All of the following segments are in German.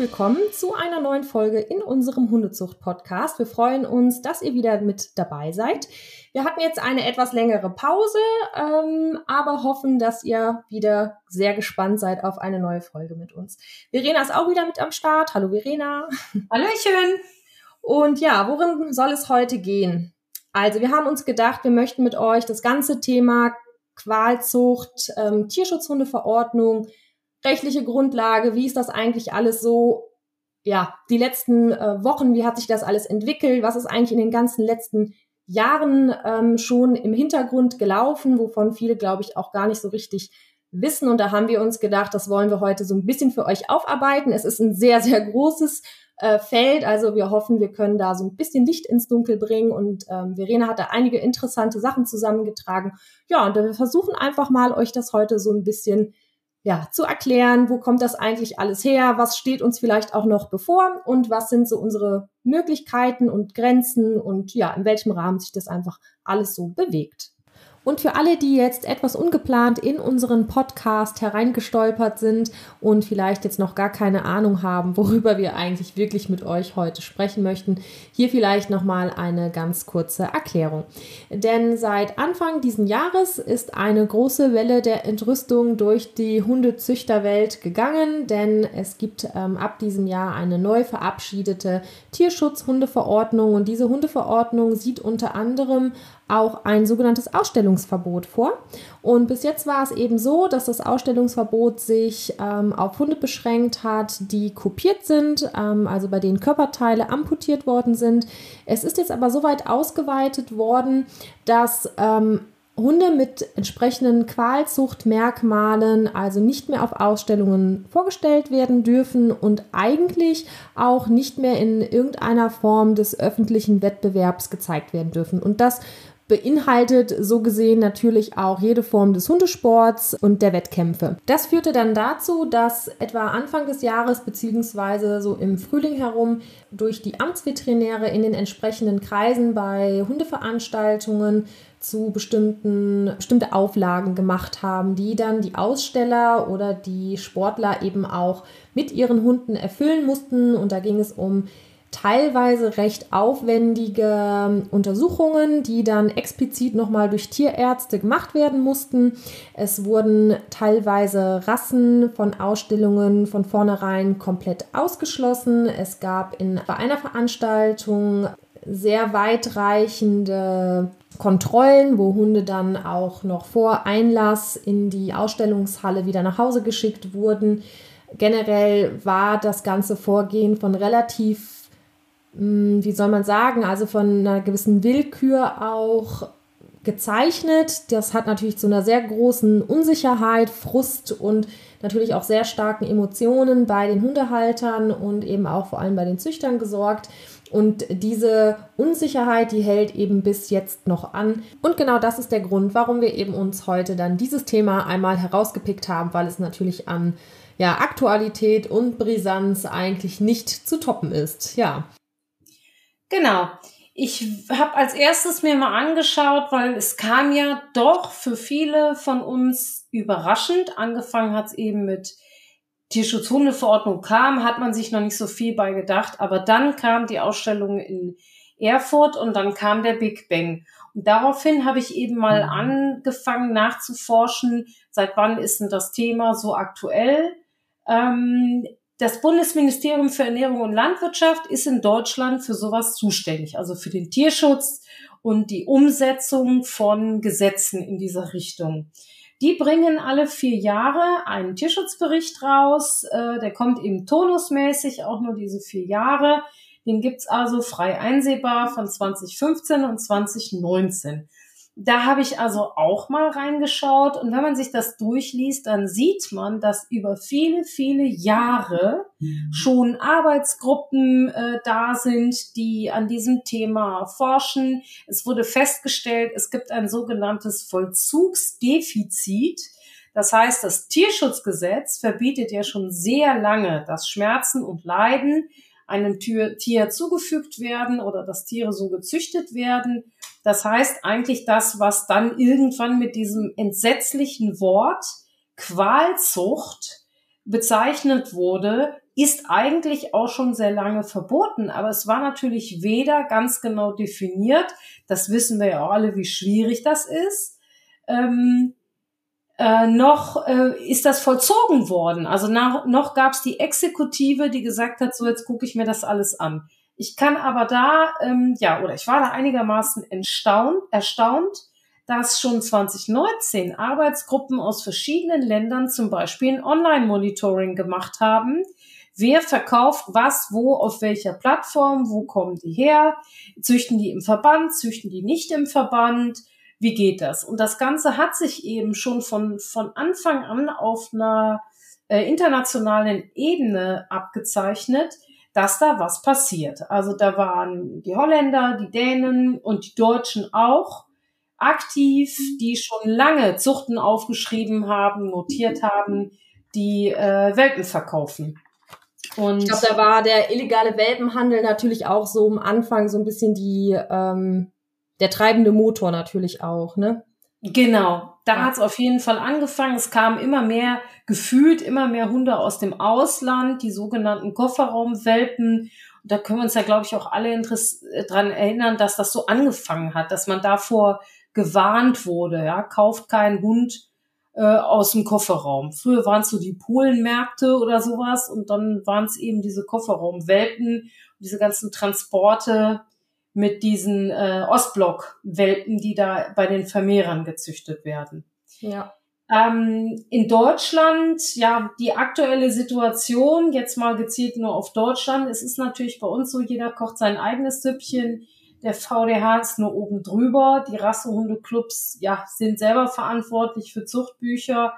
willkommen zu einer neuen Folge in unserem Hundezucht-Podcast. Wir freuen uns, dass ihr wieder mit dabei seid. Wir hatten jetzt eine etwas längere Pause, ähm, aber hoffen, dass ihr wieder sehr gespannt seid auf eine neue Folge mit uns. Verena ist auch wieder mit am Start. Hallo Verena. Hallöchen. Und ja, worin soll es heute gehen? Also wir haben uns gedacht, wir möchten mit euch das ganze Thema Qualzucht, ähm, Tierschutzhundeverordnung, rechtliche Grundlage, wie ist das eigentlich alles so, ja, die letzten äh, Wochen, wie hat sich das alles entwickelt, was ist eigentlich in den ganzen letzten Jahren ähm, schon im Hintergrund gelaufen, wovon viele, glaube ich, auch gar nicht so richtig wissen. Und da haben wir uns gedacht, das wollen wir heute so ein bisschen für euch aufarbeiten. Es ist ein sehr, sehr großes äh, Feld. Also wir hoffen, wir können da so ein bisschen Licht ins Dunkel bringen. Und ähm, Verena hat da einige interessante Sachen zusammengetragen. Ja, und wir versuchen einfach mal, euch das heute so ein bisschen ja, zu erklären, wo kommt das eigentlich alles her, was steht uns vielleicht auch noch bevor und was sind so unsere Möglichkeiten und Grenzen und ja, in welchem Rahmen sich das einfach alles so bewegt. Und für alle, die jetzt etwas ungeplant in unseren Podcast hereingestolpert sind und vielleicht jetzt noch gar keine Ahnung haben, worüber wir eigentlich wirklich mit euch heute sprechen möchten, hier vielleicht nochmal eine ganz kurze Erklärung. Denn seit Anfang diesen Jahres ist eine große Welle der Entrüstung durch die Hundezüchterwelt gegangen, denn es gibt ähm, ab diesem Jahr eine neu verabschiedete Tierschutzhundeverordnung und diese Hundeverordnung sieht unter anderem auch ein sogenanntes Ausstellungsverbot vor. Und bis jetzt war es eben so, dass das Ausstellungsverbot sich ähm, auf Hunde beschränkt hat, die kopiert sind, ähm, also bei denen Körperteile amputiert worden sind. Es ist jetzt aber so weit ausgeweitet worden, dass ähm, Hunde mit entsprechenden Qualzuchtmerkmalen also nicht mehr auf Ausstellungen vorgestellt werden dürfen und eigentlich auch nicht mehr in irgendeiner Form des öffentlichen Wettbewerbs gezeigt werden dürfen. Und das beinhaltet so gesehen natürlich auch jede Form des Hundesports und der Wettkämpfe. Das führte dann dazu, dass etwa Anfang des Jahres beziehungsweise so im Frühling herum durch die Amtsveterinäre in den entsprechenden Kreisen bei Hundeveranstaltungen zu bestimmten bestimmte Auflagen gemacht haben, die dann die Aussteller oder die Sportler eben auch mit ihren Hunden erfüllen mussten. Und da ging es um teilweise recht aufwendige Untersuchungen, die dann explizit nochmal durch Tierärzte gemacht werden mussten. Es wurden teilweise Rassen von Ausstellungen von vornherein komplett ausgeschlossen. Es gab in, bei einer Veranstaltung sehr weitreichende Kontrollen, wo Hunde dann auch noch vor Einlass in die Ausstellungshalle wieder nach Hause geschickt wurden. Generell war das ganze Vorgehen von relativ wie soll man sagen, also von einer gewissen Willkür auch gezeichnet. Das hat natürlich zu einer sehr großen Unsicherheit, Frust und natürlich auch sehr starken Emotionen bei den Hundehaltern und eben auch vor allem bei den Züchtern gesorgt. Und diese Unsicherheit, die hält eben bis jetzt noch an. Und genau das ist der Grund, warum wir eben uns heute dann dieses Thema einmal herausgepickt haben, weil es natürlich an ja, Aktualität und Brisanz eigentlich nicht zu toppen ist. Ja. Genau. Ich habe als erstes mir mal angeschaut, weil es kam ja doch für viele von uns überraschend. Angefangen hat es eben mit Tierschutzhundeverordnung kam, hat man sich noch nicht so viel bei gedacht. Aber dann kam die Ausstellung in Erfurt und dann kam der Big Bang. Und daraufhin habe ich eben mal mhm. angefangen nachzuforschen, seit wann ist denn das Thema so aktuell. Ähm, das Bundesministerium für Ernährung und Landwirtschaft ist in Deutschland für sowas zuständig, also für den Tierschutz und die Umsetzung von Gesetzen in dieser Richtung. Die bringen alle vier Jahre einen Tierschutzbericht raus. Äh, der kommt eben tonusmäßig, auch nur diese vier Jahre. Den gibt's also frei einsehbar von 2015 und 2019. Da habe ich also auch mal reingeschaut und wenn man sich das durchliest, dann sieht man, dass über viele, viele Jahre mhm. schon Arbeitsgruppen äh, da sind, die an diesem Thema forschen. Es wurde festgestellt, es gibt ein sogenanntes Vollzugsdefizit. Das heißt, das Tierschutzgesetz verbietet ja schon sehr lange, dass Schmerzen und Leiden einem Tier zugefügt werden oder dass Tiere so gezüchtet werden das heißt eigentlich das, was dann irgendwann mit diesem entsetzlichen Wort Qualzucht bezeichnet wurde, ist eigentlich auch schon sehr lange verboten, aber es war natürlich weder ganz genau definiert, das wissen wir ja auch alle, wie schwierig das ist, ähm, äh, noch äh, ist das vollzogen worden. Also nach, noch gab es die Exekutive, die gesagt hat, so jetzt gucke ich mir das alles an. Ich kann aber da, ähm, ja, oder ich war da einigermaßen erstaunt, erstaunt, dass schon 2019 Arbeitsgruppen aus verschiedenen Ländern zum Beispiel ein Online-Monitoring gemacht haben, Wer verkauft was, wo, auf welcher Plattform, wo kommen die her? Züchten die im Verband, züchten die nicht im Verband? Wie geht das? Und das Ganze hat sich eben schon von, von Anfang an auf einer äh, internationalen Ebene abgezeichnet, dass da was passiert. Also da waren die Holländer, die Dänen und die Deutschen auch aktiv, die schon lange Zuchten aufgeschrieben haben, notiert haben, die äh, Welpen verkaufen. Und ich glaube, da war der illegale Welpenhandel natürlich auch so am Anfang so ein bisschen die ähm, der treibende Motor natürlich auch, ne? Genau, da ja. hat es auf jeden Fall angefangen. Es kamen immer mehr, gefühlt immer mehr Hunde aus dem Ausland, die sogenannten Kofferraumwelpen. Und da können wir uns ja, glaube ich, auch alle dran erinnern, dass das so angefangen hat, dass man davor gewarnt wurde. Ja, kauft keinen Hund äh, aus dem Kofferraum. Früher waren es so die Polenmärkte oder sowas und dann waren es eben diese Kofferraumwelpen, diese ganzen Transporte mit diesen äh, Ostblock-Welpen, die da bei den Vermehrern gezüchtet werden. Ja. Ähm, in Deutschland, ja, die aktuelle Situation, jetzt mal gezielt nur auf Deutschland, es ist natürlich bei uns so, jeder kocht sein eigenes Süppchen. Der VDH ist nur oben drüber. Die Rassehundeclubs, ja, sind selber verantwortlich für Zuchtbücher.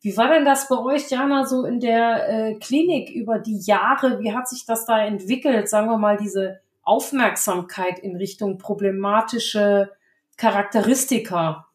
Wie war denn das bei euch, Jana, so in der äh, Klinik über die Jahre? Wie hat sich das da entwickelt? Sagen wir mal, diese Aufmerksamkeit in Richtung problematische Charakteristika?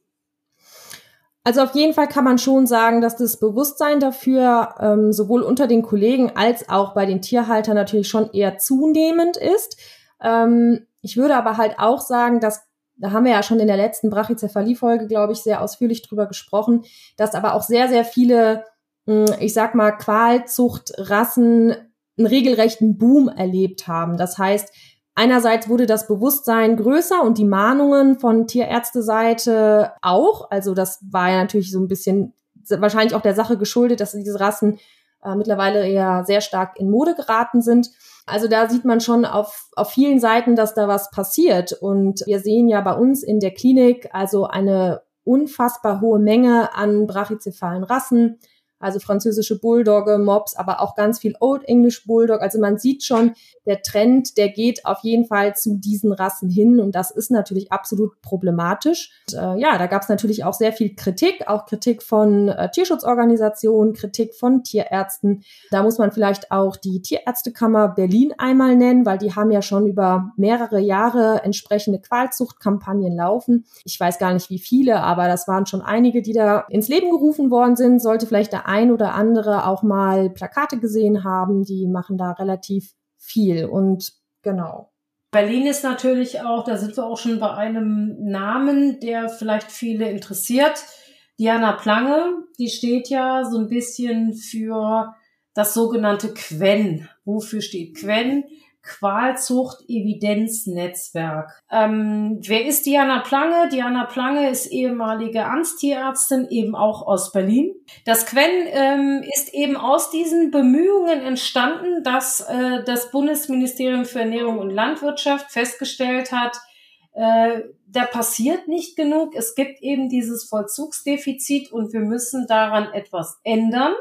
Also auf jeden Fall kann man schon sagen, dass das Bewusstsein dafür ähm, sowohl unter den Kollegen als auch bei den Tierhaltern natürlich schon eher zunehmend ist. Ähm, ich würde aber halt auch sagen, dass da haben wir ja schon in der letzten Brachycephalie-Folge, glaube ich, sehr ausführlich drüber gesprochen, dass aber auch sehr, sehr viele, hm, ich sag mal, Qualzuchtrassen einen regelrechten Boom erlebt haben. Das heißt, einerseits wurde das Bewusstsein größer und die Mahnungen von Tierärzteseite auch. Also das war ja natürlich so ein bisschen wahrscheinlich auch der Sache geschuldet, dass diese Rassen äh, mittlerweile eher sehr stark in Mode geraten sind. Also da sieht man schon auf, auf vielen Seiten, dass da was passiert. Und wir sehen ja bei uns in der Klinik also eine unfassbar hohe Menge an brachycephalen Rassen also französische Bulldogge, Mops, aber auch ganz viel Old English Bulldog. Also man sieht schon, der Trend, der geht auf jeden Fall zu diesen Rassen hin und das ist natürlich absolut problematisch. Und, äh, ja, da gab es natürlich auch sehr viel Kritik, auch Kritik von äh, Tierschutzorganisationen, Kritik von Tierärzten. Da muss man vielleicht auch die Tierärztekammer Berlin einmal nennen, weil die haben ja schon über mehrere Jahre entsprechende Qualzuchtkampagnen laufen. Ich weiß gar nicht wie viele, aber das waren schon einige, die da ins Leben gerufen worden sind. Sollte vielleicht der ein oder andere auch mal Plakate gesehen haben, die machen da relativ viel und genau. Berlin ist natürlich auch, da sind wir auch schon bei einem Namen, der vielleicht viele interessiert. Diana Plange, die steht ja so ein bisschen für das sogenannte Quen. Wofür steht Quen? Qualzucht-Evidenznetzwerk. Ähm, wer ist Diana Plange? Diana Plange ist ehemalige Amtstierärztin, eben auch aus Berlin. Das Quen ähm, ist eben aus diesen Bemühungen entstanden, dass äh, das Bundesministerium für Ernährung und Landwirtschaft festgestellt hat, äh, da passiert nicht genug. Es gibt eben dieses Vollzugsdefizit und wir müssen daran etwas ändern.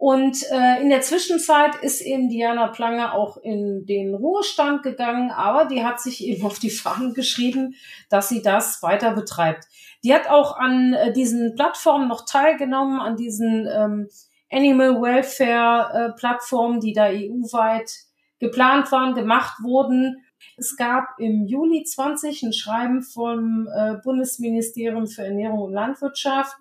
Und äh, in der Zwischenzeit ist eben Diana Plange auch in den Ruhestand gegangen, aber die hat sich eben auf die Fahnen geschrieben, dass sie das weiter betreibt. Die hat auch an äh, diesen Plattformen noch teilgenommen, an diesen ähm, Animal Welfare äh, Plattformen, die da EU-weit geplant waren, gemacht wurden. Es gab im Juli 20 ein Schreiben vom äh, Bundesministerium für Ernährung und Landwirtschaft,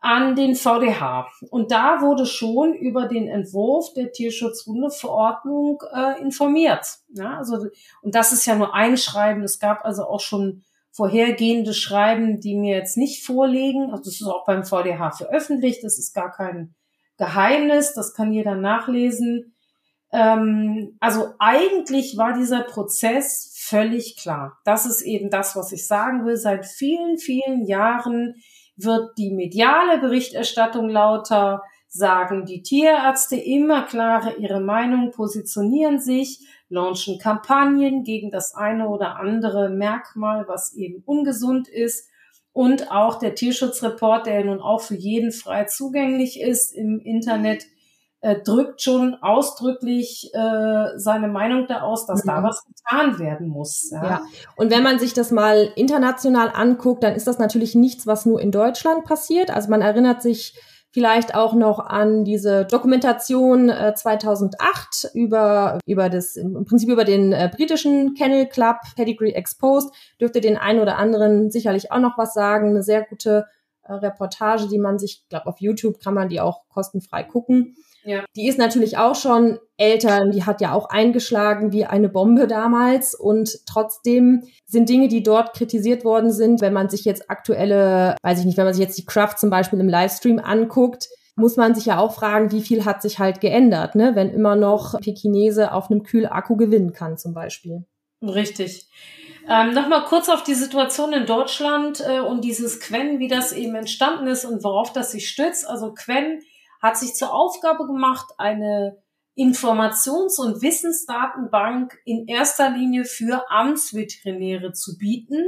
an den VDH. Und da wurde schon über den Entwurf der Tierschutzhundeverordnung äh, informiert. Ja, also, und das ist ja nur ein Schreiben. Es gab also auch schon vorhergehende Schreiben, die mir jetzt nicht vorliegen. Also das ist auch beim VDH veröffentlicht. Das ist gar kein Geheimnis, das kann jeder nachlesen. Ähm, also eigentlich war dieser Prozess völlig klar. Das ist eben das, was ich sagen will. Seit vielen, vielen Jahren wird die mediale Berichterstattung lauter, sagen die Tierärzte immer klarer ihre Meinung, positionieren sich, launchen Kampagnen gegen das eine oder andere Merkmal, was eben ungesund ist. Und auch der Tierschutzreport, der nun auch für jeden frei zugänglich ist im Internet, äh, drückt schon ausdrücklich äh, seine Meinung da aus, dass mhm. da was getan werden muss. Ja. ja, und wenn man sich das mal international anguckt, dann ist das natürlich nichts, was nur in Deutschland passiert. Also man erinnert sich vielleicht auch noch an diese Dokumentation äh, 2008 über über das im Prinzip über den äh, britischen Kennel Club Pedigree Exposed dürfte den einen oder anderen sicherlich auch noch was sagen. Eine sehr gute äh, Reportage, die man sich, glaube auf YouTube kann man die auch kostenfrei gucken. Ja. Die ist natürlich auch schon älter, die hat ja auch eingeschlagen wie eine Bombe damals und trotzdem sind Dinge, die dort kritisiert worden sind, wenn man sich jetzt aktuelle, weiß ich nicht, wenn man sich jetzt die Craft zum Beispiel im Livestream anguckt, muss man sich ja auch fragen, wie viel hat sich halt geändert, ne? wenn immer noch Pekinese auf einem Kühlakku gewinnen kann zum Beispiel. Richtig. Ähm, Nochmal kurz auf die Situation in Deutschland äh, und dieses Quen, wie das eben entstanden ist und worauf das sich stützt. Also Quen hat sich zur Aufgabe gemacht, eine Informations- und Wissensdatenbank in erster Linie für Amtsveterinäre zu bieten,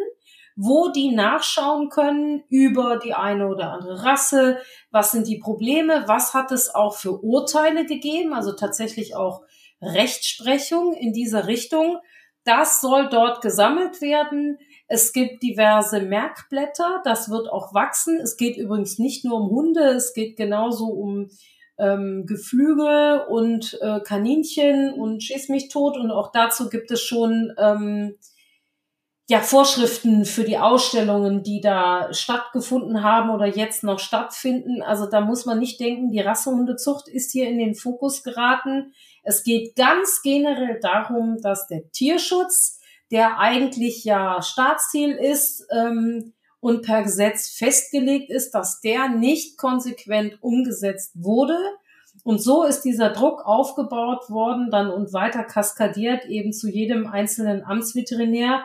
wo die nachschauen können über die eine oder andere Rasse, was sind die Probleme, was hat es auch für Urteile gegeben, also tatsächlich auch Rechtsprechung in dieser Richtung. Das soll dort gesammelt werden. Es gibt diverse Merkblätter, das wird auch wachsen. Es geht übrigens nicht nur um Hunde, es geht genauso um ähm, Geflügel und äh, Kaninchen und Schieß mich tot. Und auch dazu gibt es schon ähm, ja, Vorschriften für die Ausstellungen, die da stattgefunden haben oder jetzt noch stattfinden. Also da muss man nicht denken, die Rassehundezucht ist hier in den Fokus geraten. Es geht ganz generell darum, dass der Tierschutz der eigentlich ja Staatsziel ist ähm, und per Gesetz festgelegt ist, dass der nicht konsequent umgesetzt wurde. Und so ist dieser Druck aufgebaut worden dann und weiter kaskadiert eben zu jedem einzelnen Amtsveterinär,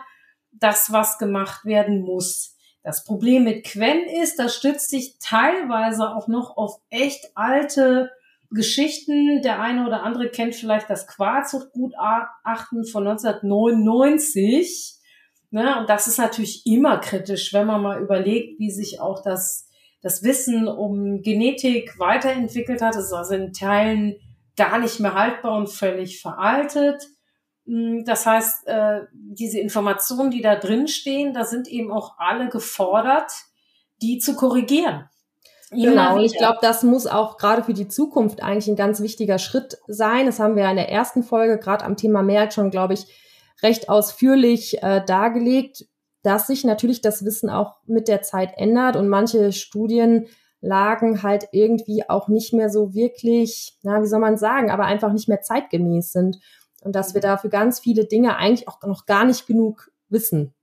dass was gemacht werden muss. Das Problem mit Quen ist, das stützt sich teilweise auch noch auf echt alte Geschichten. Der eine oder andere kennt vielleicht das Quarzuchtgutachten von 1999. Ne? Und das ist natürlich immer kritisch, wenn man mal überlegt, wie sich auch das, das Wissen um Genetik weiterentwickelt hat. Es ist also in Teilen gar nicht mehr haltbar und völlig veraltet. Hm, das heißt, äh, diese Informationen, die da drin stehen, da sind eben auch alle gefordert, die zu korrigieren. Genau, und ich glaube, das muss auch gerade für die Zukunft eigentlich ein ganz wichtiger Schritt sein. Das haben wir in der ersten Folge gerade am Thema Mehrheit schon, glaube ich, recht ausführlich äh, dargelegt, dass sich natürlich das Wissen auch mit der Zeit ändert und manche Studienlagen halt irgendwie auch nicht mehr so wirklich, na, wie soll man sagen, aber einfach nicht mehr zeitgemäß sind und dass wir dafür ganz viele Dinge eigentlich auch noch gar nicht genug wissen.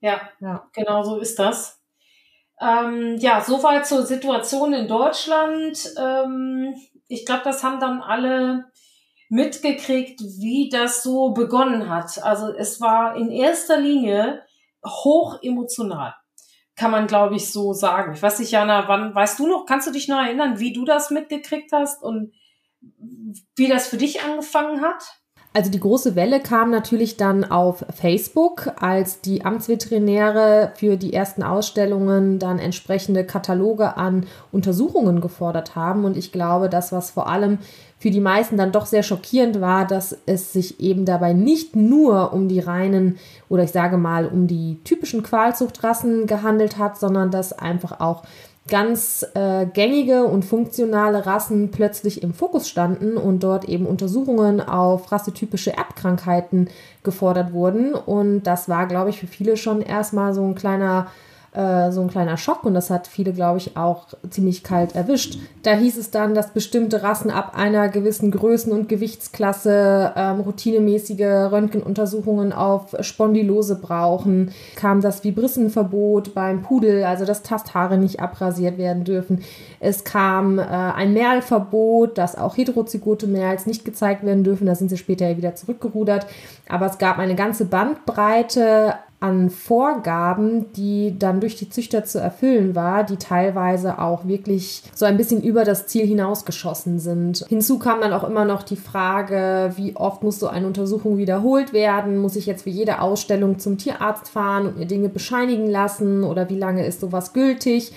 Ja, ja. genau so ist das. Ähm, ja, soweit zur Situation in Deutschland. Ähm, ich glaube, das haben dann alle mitgekriegt, wie das so begonnen hat. Also es war in erster Linie hoch emotional. Kann man, glaube ich, so sagen. Ich weiß nicht, Jana, wann, weißt du noch, kannst du dich noch erinnern, wie du das mitgekriegt hast und wie das für dich angefangen hat? Also die große Welle kam natürlich dann auf Facebook, als die Amtsveterinäre für die ersten Ausstellungen dann entsprechende Kataloge an Untersuchungen gefordert haben. Und ich glaube, das, was vor allem für die meisten dann doch sehr schockierend war, dass es sich eben dabei nicht nur um die reinen oder ich sage mal um die typischen Qualzuchtrassen gehandelt hat, sondern dass einfach auch ganz äh, gängige und funktionale Rassen plötzlich im Fokus standen und dort eben Untersuchungen auf rassetypische Erbkrankheiten gefordert wurden. Und das war, glaube ich, für viele schon erstmal so ein kleiner äh, so ein kleiner Schock und das hat viele, glaube ich, auch ziemlich kalt erwischt. Da hieß es dann, dass bestimmte Rassen ab einer gewissen Größen- und Gewichtsklasse ähm, routinemäßige Röntgenuntersuchungen auf Spondylose brauchen. Kam das Vibrissenverbot beim Pudel, also dass Tasthaare nicht abrasiert werden dürfen. Es kam äh, ein Merlverbot, dass auch heterozygote Merls nicht gezeigt werden dürfen. Da sind sie später wieder zurückgerudert. Aber es gab eine ganze Bandbreite an Vorgaben, die dann durch die Züchter zu erfüllen war, die teilweise auch wirklich so ein bisschen über das Ziel hinausgeschossen sind. Hinzu kam dann auch immer noch die Frage, wie oft muss so eine Untersuchung wiederholt werden? Muss ich jetzt für jede Ausstellung zum Tierarzt fahren und mir Dinge bescheinigen lassen oder wie lange ist sowas gültig?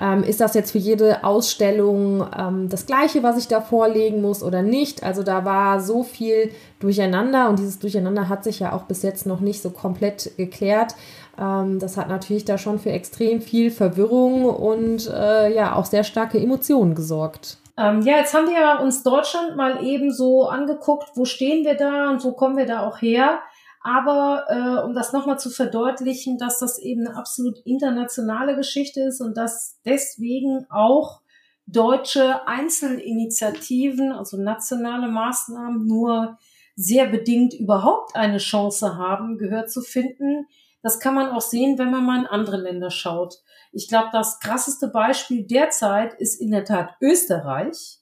Ähm, ist das jetzt für jede Ausstellung ähm, das gleiche, was ich da vorlegen muss oder nicht? Also da war so viel durcheinander und dieses Durcheinander hat sich ja auch bis jetzt noch nicht so komplett geklärt. Ähm, das hat natürlich da schon für extrem viel Verwirrung und äh, ja auch sehr starke Emotionen gesorgt. Ähm, ja, jetzt haben wir uns Deutschland mal eben so angeguckt, wo stehen wir da und wo kommen wir da auch her. Aber äh, um das nochmal zu verdeutlichen, dass das eben eine absolut internationale Geschichte ist und dass deswegen auch deutsche Einzelinitiativen, also nationale Maßnahmen, nur sehr bedingt überhaupt eine Chance haben, Gehör zu finden. Das kann man auch sehen, wenn man mal in andere Länder schaut. Ich glaube, das krasseste Beispiel derzeit ist in der Tat Österreich.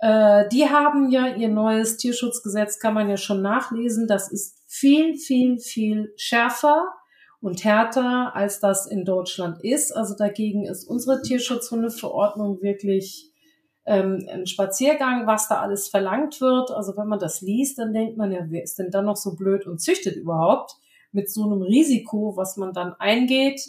Äh, die haben ja ihr neues Tierschutzgesetz, kann man ja schon nachlesen. Das ist viel, viel, viel schärfer und härter, als das in Deutschland ist. Also dagegen ist unsere Tierschutzhundeverordnung wirklich ähm, ein Spaziergang, was da alles verlangt wird. Also wenn man das liest, dann denkt man ja, wer ist denn dann noch so blöd und züchtet überhaupt mit so einem Risiko, was man dann eingeht.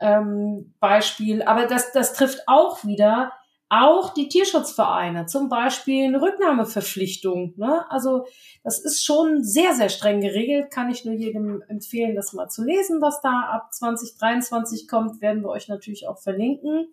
Ähm, Beispiel, aber das, das trifft auch wieder auch die Tierschutzvereine, zum Beispiel eine Rücknahmeverpflichtung. Ne? Also das ist schon sehr, sehr streng geregelt. Kann ich nur jedem empfehlen, das mal zu lesen, was da ab 2023 kommt. Werden wir euch natürlich auch verlinken.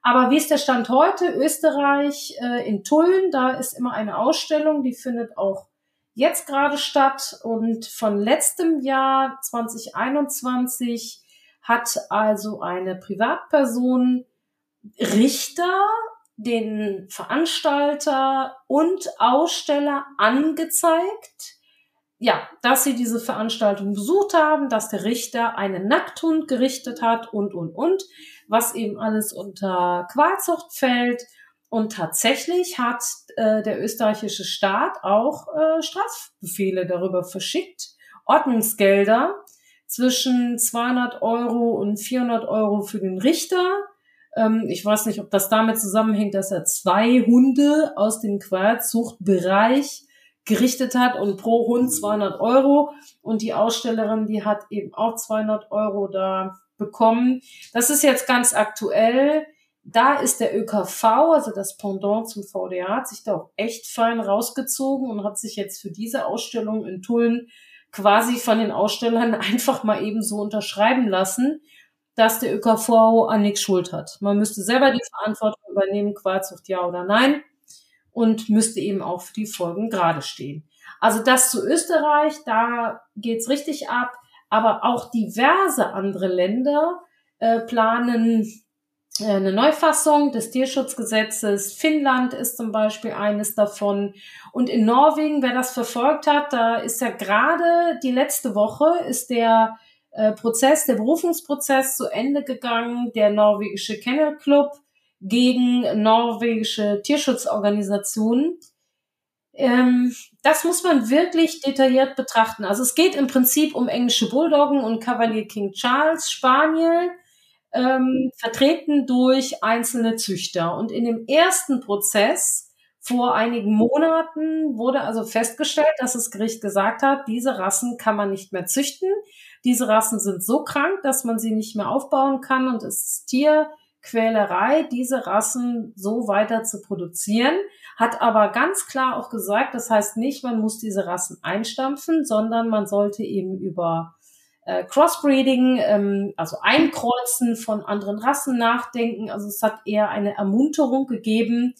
Aber wie ist der Stand heute? Österreich äh, in Tulln, da ist immer eine Ausstellung, die findet auch jetzt gerade statt. Und von letztem Jahr 2021 hat also eine Privatperson Richter den Veranstalter und Aussteller angezeigt, ja, dass sie diese Veranstaltung besucht haben, dass der Richter einen Nackthund gerichtet hat und, und, und, was eben alles unter Qualzucht fällt. Und tatsächlich hat äh, der österreichische Staat auch äh, Strafbefehle darüber verschickt, Ordnungsgelder zwischen 200 Euro und 400 Euro für den Richter ähm, ich weiß nicht, ob das damit zusammenhängt, dass er zwei Hunde aus dem Qualzuchtbereich gerichtet hat und pro Hund 200 Euro. Und die Ausstellerin, die hat eben auch 200 Euro da bekommen. Das ist jetzt ganz aktuell. Da ist der ÖKV, also das Pendant zum VDA, hat sich da auch echt fein rausgezogen und hat sich jetzt für diese Ausstellung in Tulln quasi von den Ausstellern einfach mal eben so unterschreiben lassen dass der ÖKV an nichts Schuld hat. Man müsste selber die Verantwortung übernehmen, Qualzucht ja oder nein, und müsste eben auch für die Folgen gerade stehen. Also das zu Österreich, da geht's richtig ab, aber auch diverse andere Länder äh, planen äh, eine Neufassung des Tierschutzgesetzes. Finnland ist zum Beispiel eines davon. Und in Norwegen, wer das verfolgt hat, da ist ja gerade die letzte Woche ist der äh, Prozess, der Berufungsprozess zu Ende gegangen, der norwegische Kennel Club gegen norwegische Tierschutzorganisationen. Ähm, das muss man wirklich detailliert betrachten. Also es geht im Prinzip um englische Bulldoggen und Cavalier King Charles Spaniel, ähm, vertreten durch einzelne Züchter. Und in dem ersten Prozess vor einigen Monaten wurde also festgestellt, dass das Gericht gesagt hat, diese Rassen kann man nicht mehr züchten. Diese Rassen sind so krank, dass man sie nicht mehr aufbauen kann und es ist Tierquälerei, diese Rassen so weiter zu produzieren. Hat aber ganz klar auch gesagt, das heißt nicht, man muss diese Rassen einstampfen, sondern man sollte eben über äh, Crossbreeding, ähm, also Einkreuzen von anderen Rassen nachdenken. Also es hat eher eine Ermunterung gegeben,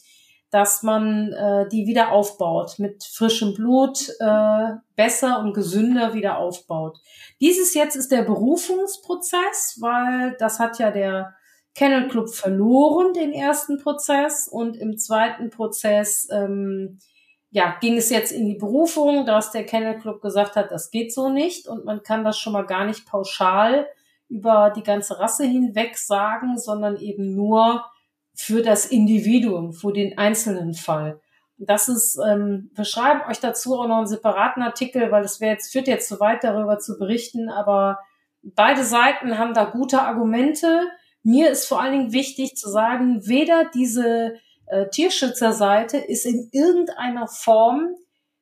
dass man äh, die wieder aufbaut, mit frischem Blut äh, besser und gesünder wieder aufbaut. Dieses jetzt ist der Berufungsprozess, weil das hat ja der Kennel Club verloren, den ersten Prozess, und im zweiten Prozess ähm, ja, ging es jetzt in die Berufung, dass der Kennel Club gesagt hat, das geht so nicht und man kann das schon mal gar nicht pauschal über die ganze Rasse hinweg sagen, sondern eben nur für das Individuum, für den einzelnen Fall. Das ist, ähm, wir schreiben euch dazu auch noch einen separaten Artikel, weil es wäre jetzt, führt jetzt zu weit darüber zu berichten, aber beide Seiten haben da gute Argumente. Mir ist vor allen Dingen wichtig zu sagen, weder diese äh, Tierschützerseite ist in irgendeiner Form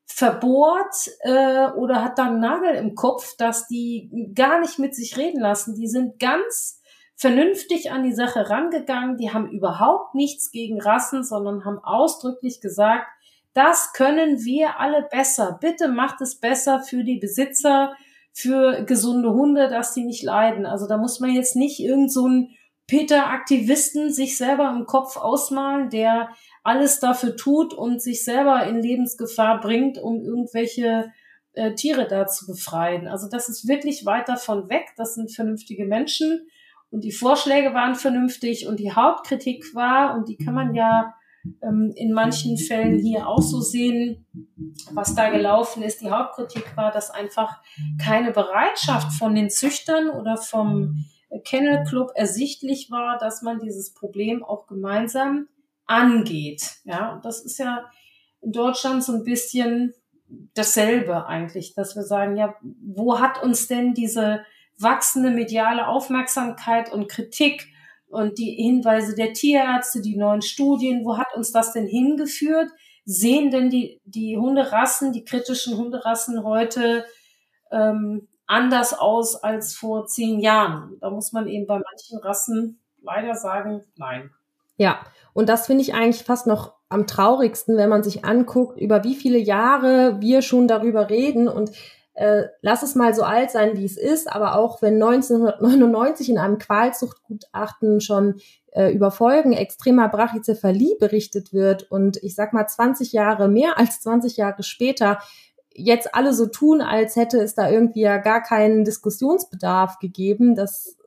verbohrt äh, oder hat da einen Nagel im Kopf, dass die gar nicht mit sich reden lassen. Die sind ganz vernünftig an die Sache rangegangen. Die haben überhaupt nichts gegen Rassen, sondern haben ausdrücklich gesagt, das können wir alle besser. Bitte macht es besser für die Besitzer, für gesunde Hunde, dass die nicht leiden. Also da muss man jetzt nicht irgend so Peter-Aktivisten sich selber im Kopf ausmalen, der alles dafür tut und sich selber in Lebensgefahr bringt, um irgendwelche äh, Tiere da zu befreien. Also das ist wirklich weit davon weg. Das sind vernünftige Menschen und die Vorschläge waren vernünftig und die Hauptkritik war, und die kann man ja ähm, in manchen Fällen hier auch so sehen, was da gelaufen ist. Die Hauptkritik war, dass einfach keine Bereitschaft von den Züchtern oder vom Kennel Club ersichtlich war, dass man dieses Problem auch gemeinsam angeht. Ja, und das ist ja in Deutschland so ein bisschen dasselbe eigentlich, dass wir sagen, ja, wo hat uns denn diese wachsende mediale Aufmerksamkeit und Kritik und die Hinweise der Tierärzte, die neuen Studien, wo hat uns das denn hingeführt? Sehen denn die, die Hunderassen, die kritischen Hunderassen heute ähm, anders aus als vor zehn Jahren? Da muss man eben bei manchen Rassen leider sagen, nein. Ja, und das finde ich eigentlich fast noch am traurigsten, wenn man sich anguckt, über wie viele Jahre wir schon darüber reden und äh, lass es mal so alt sein, wie es ist, aber auch wenn 1999 in einem Qualzuchtgutachten schon äh, über Folgen extremer Brachycephalie berichtet wird und ich sag mal 20 Jahre, mehr als 20 Jahre später jetzt alle so tun, als hätte es da irgendwie ja gar keinen Diskussionsbedarf gegeben, das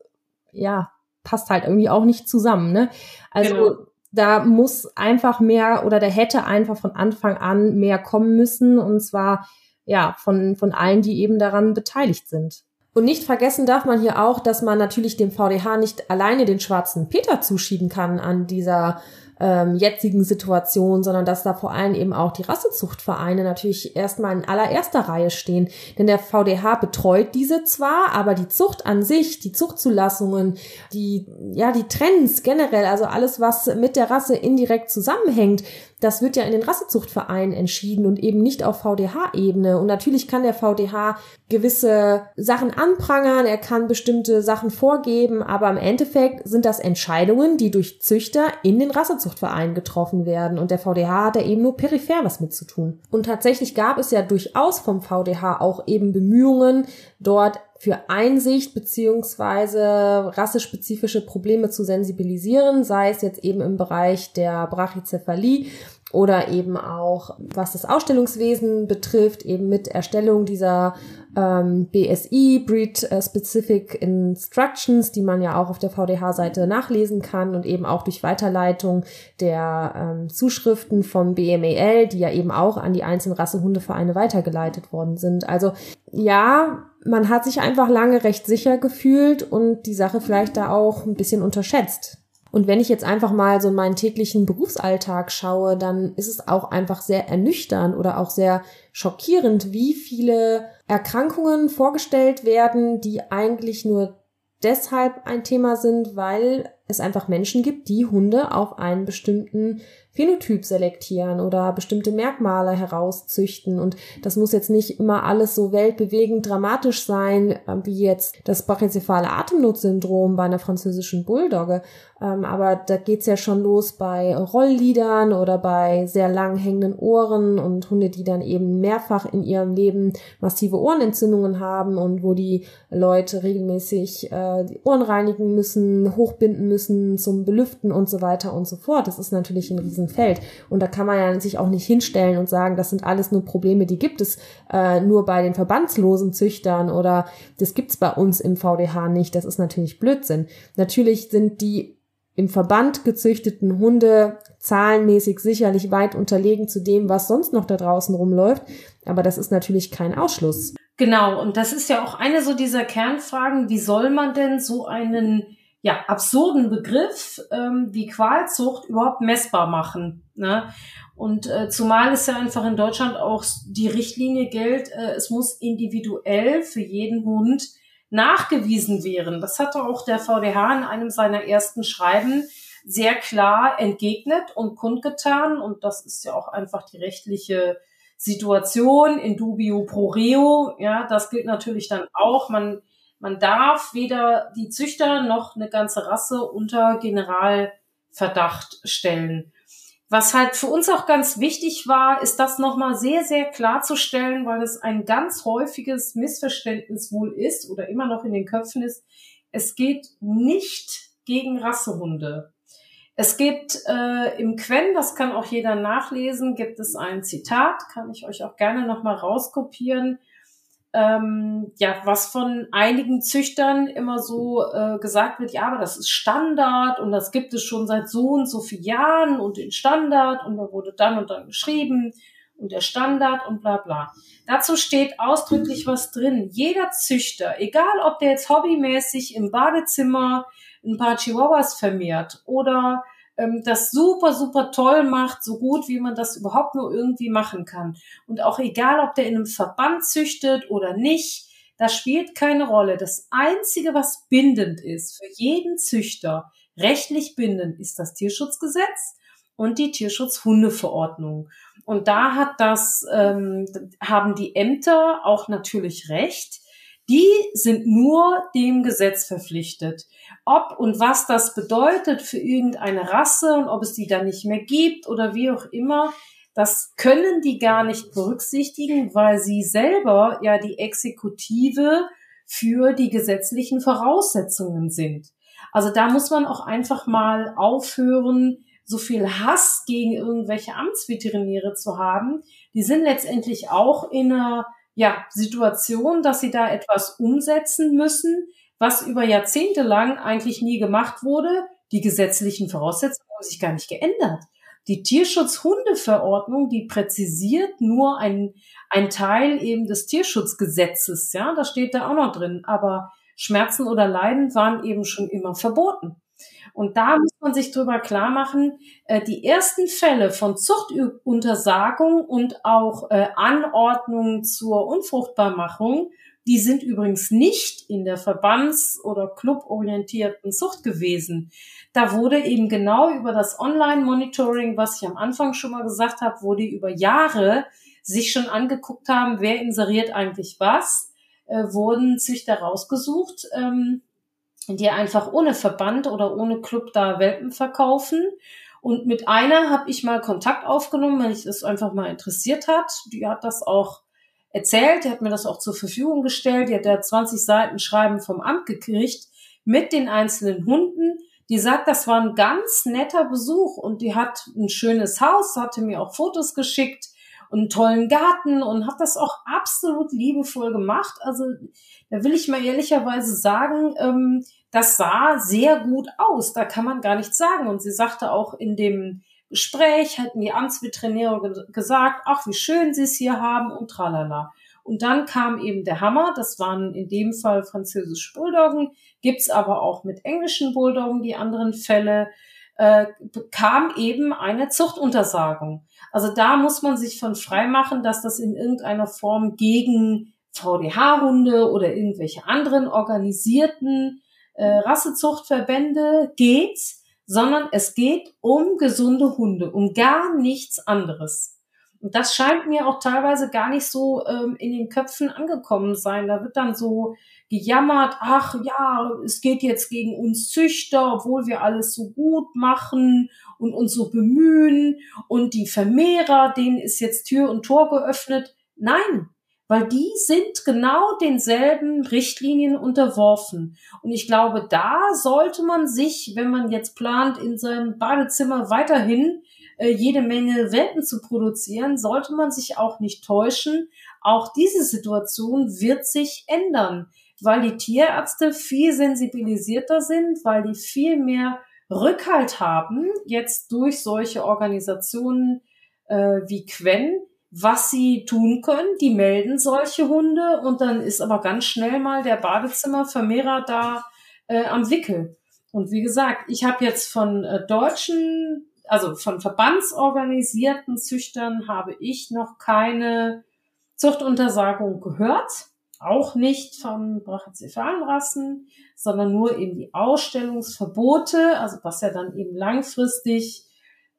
ja passt halt irgendwie auch nicht zusammen. Ne? Also genau. da muss einfach mehr oder da hätte einfach von Anfang an mehr kommen müssen und zwar ja, von, von allen, die eben daran beteiligt sind. Und nicht vergessen darf man hier auch, dass man natürlich dem VDH nicht alleine den schwarzen Peter zuschieben kann an dieser ähm, jetzigen Situation, sondern dass da vor allem eben auch die Rassezuchtvereine natürlich erstmal in allererster Reihe stehen. Denn der VDH betreut diese zwar, aber die Zucht an sich, die Zuchtzulassungen, die, ja, die Trends generell, also alles, was mit der Rasse indirekt zusammenhängt, das wird ja in den Rassezuchtvereinen entschieden und eben nicht auf VDH-Ebene. Und natürlich kann der VDH gewisse Sachen anprangern, er kann bestimmte Sachen vorgeben, aber im Endeffekt sind das Entscheidungen, die durch Züchter in den Rassezuchtvereinen getroffen werden. Und der VDH hat da eben nur peripher was mit zu tun. Und tatsächlich gab es ja durchaus vom VDH auch eben Bemühungen, dort für Einsicht beziehungsweise rassespezifische Probleme zu sensibilisieren, sei es jetzt eben im Bereich der Brachycephalie oder eben auch, was das Ausstellungswesen betrifft, eben mit Erstellung dieser ähm, BSI, Breed äh, Specific Instructions, die man ja auch auf der VDH-Seite nachlesen kann und eben auch durch Weiterleitung der ähm, Zuschriften vom BMAL, die ja eben auch an die einzelnen Rassehundevereine weitergeleitet worden sind. Also ja, man hat sich einfach lange recht sicher gefühlt und die Sache vielleicht da auch ein bisschen unterschätzt. Und wenn ich jetzt einfach mal so in meinen täglichen Berufsalltag schaue, dann ist es auch einfach sehr ernüchternd oder auch sehr schockierend, wie viele Erkrankungen vorgestellt werden, die eigentlich nur deshalb ein Thema sind, weil es einfach Menschen gibt, die Hunde auf einen bestimmten Phänotyp selektieren oder bestimmte Merkmale herauszüchten. Und das muss jetzt nicht immer alles so weltbewegend dramatisch sein, ähm, wie jetzt das brachycephale Atemnotsyndrom bei einer französischen Bulldogge. Ähm, aber da geht's ja schon los bei Rollliedern oder bei sehr lang hängenden Ohren und Hunde, die dann eben mehrfach in ihrem Leben massive Ohrenentzündungen haben und wo die Leute regelmäßig äh, die Ohren reinigen müssen, hochbinden müssen zum Belüften und so weiter und so fort. Das ist natürlich ein riesen Riesenfeld. Und da kann man ja sich auch nicht hinstellen und sagen, das sind alles nur Probleme, die gibt es äh, nur bei den verbandslosen Züchtern oder das gibt's bei uns im VDH nicht. Das ist natürlich Blödsinn. Natürlich sind die im Verband gezüchteten Hunde zahlenmäßig sicherlich weit unterlegen zu dem, was sonst noch da draußen rumläuft. Aber das ist natürlich kein Ausschluss. Genau, und das ist ja auch eine so dieser Kernfragen, wie soll man denn so einen ja, absurden Begriff ähm, wie Qualzucht überhaupt messbar machen? Ne? Und äh, zumal es ja einfach in Deutschland auch die Richtlinie gilt, äh, es muss individuell für jeden Hund nachgewiesen werden. Das hatte auch der VDH in einem seiner ersten Schreiben sehr klar entgegnet und kundgetan. Und das ist ja auch einfach die rechtliche Situation in dubio pro reo. Ja, das gilt natürlich dann auch. Man, man darf weder die Züchter noch eine ganze Rasse unter Generalverdacht stellen. Was halt für uns auch ganz wichtig war, ist das nochmal sehr, sehr klarzustellen, weil es ein ganz häufiges Missverständnis wohl ist oder immer noch in den Köpfen ist. Es geht nicht gegen Rassehunde. Es gibt äh, im Quen, das kann auch jeder nachlesen, gibt es ein Zitat, kann ich euch auch gerne nochmal rauskopieren, ähm, ja, was von einigen Züchtern immer so äh, gesagt wird, ja, aber das ist Standard und das gibt es schon seit so und so vielen Jahren und den Standard und da wurde dann und dann geschrieben und der Standard und bla bla. Dazu steht ausdrücklich was drin. Jeder Züchter, egal ob der jetzt hobbymäßig im Badezimmer ein paar Chihuahuas vermehrt oder das super, super toll macht, so gut wie man das überhaupt nur irgendwie machen kann. Und auch egal, ob der in einem Verband züchtet oder nicht, das spielt keine Rolle. Das Einzige, was bindend ist für jeden Züchter, rechtlich bindend, ist das Tierschutzgesetz und die Tierschutzhundeverordnung. Und da hat das, ähm, haben die Ämter auch natürlich recht. Die sind nur dem Gesetz verpflichtet. Ob und was das bedeutet für irgendeine Rasse und ob es die dann nicht mehr gibt oder wie auch immer, das können die gar nicht berücksichtigen, weil sie selber ja die Exekutive für die gesetzlichen Voraussetzungen sind. Also da muss man auch einfach mal aufhören, so viel Hass gegen irgendwelche Amtsveterinäre zu haben. Die sind letztendlich auch in einer ja, Situation, dass sie da etwas umsetzen müssen, was über Jahrzehnte lang eigentlich nie gemacht wurde. Die gesetzlichen Voraussetzungen haben sich gar nicht geändert. Die Tierschutzhundeverordnung, die präzisiert nur ein, ein Teil eben des Tierschutzgesetzes. Ja, das steht da auch noch drin. Aber Schmerzen oder Leiden waren eben schon immer verboten. Und da muss man sich drüber klar machen, äh, die ersten Fälle von Zuchtuntersagung und auch äh, Anordnung zur Unfruchtbarmachung, die sind übrigens nicht in der verbands- oder cluborientierten Zucht gewesen. Da wurde eben genau über das Online-Monitoring, was ich am Anfang schon mal gesagt habe, wo die über Jahre sich schon angeguckt haben, wer inseriert eigentlich was, äh, wurden Züchter rausgesucht, ähm, die einfach ohne Verband oder ohne Club da Welpen verkaufen. Und mit einer habe ich mal Kontakt aufgenommen, weil ich das einfach mal interessiert hat. Die hat das auch erzählt, die hat mir das auch zur Verfügung gestellt. Die hat da 20 Seiten Schreiben vom Amt gekriegt mit den einzelnen Hunden. Die sagt, das war ein ganz netter Besuch und die hat ein schönes Haus, hatte mir auch Fotos geschickt und einen tollen Garten und hat das auch absolut liebevoll gemacht. Also da will ich mal ehrlicherweise sagen, ähm, das sah sehr gut aus. Da kann man gar nichts sagen. Und sie sagte auch in dem Gespräch, hatten die Amtsveterinäre gesagt, ach, wie schön sie es hier haben und tralala. Und dann kam eben der Hammer, das waren in dem Fall französische Bulldoggen, gibt's aber auch mit englischen Bulldoggen die anderen Fälle, äh, kam eben eine Zuchtuntersagung. Also da muss man sich von frei machen, dass das in irgendeiner Form gegen VDH-Hunde oder irgendwelche anderen organisierten äh, Rassezuchtverbände geht, sondern es geht um gesunde Hunde, um gar nichts anderes. Und das scheint mir auch teilweise gar nicht so ähm, in den Köpfen angekommen sein. Da wird dann so gejammert, ach ja, es geht jetzt gegen uns Züchter, obwohl wir alles so gut machen und uns so bemühen und die Vermehrer, denen ist jetzt Tür und Tor geöffnet. Nein, weil die sind genau denselben Richtlinien unterworfen. Und ich glaube, da sollte man sich, wenn man jetzt plant, in seinem Badezimmer weiterhin äh, jede Menge Welpen zu produzieren, sollte man sich auch nicht täuschen. Auch diese Situation wird sich ändern, weil die Tierärzte viel sensibilisierter sind, weil die viel mehr Rückhalt haben, jetzt durch solche Organisationen äh, wie Quen, was sie tun können. Die melden solche Hunde und dann ist aber ganz schnell mal der Badezimmervermehrer da äh, am Wickel. Und wie gesagt, ich habe jetzt von äh, deutschen, also von verbandsorganisierten Züchtern habe ich noch keine Zuchtuntersagung gehört. Auch nicht von Brachycephalenrassen, sondern nur eben die Ausstellungsverbote, also was ja dann eben langfristig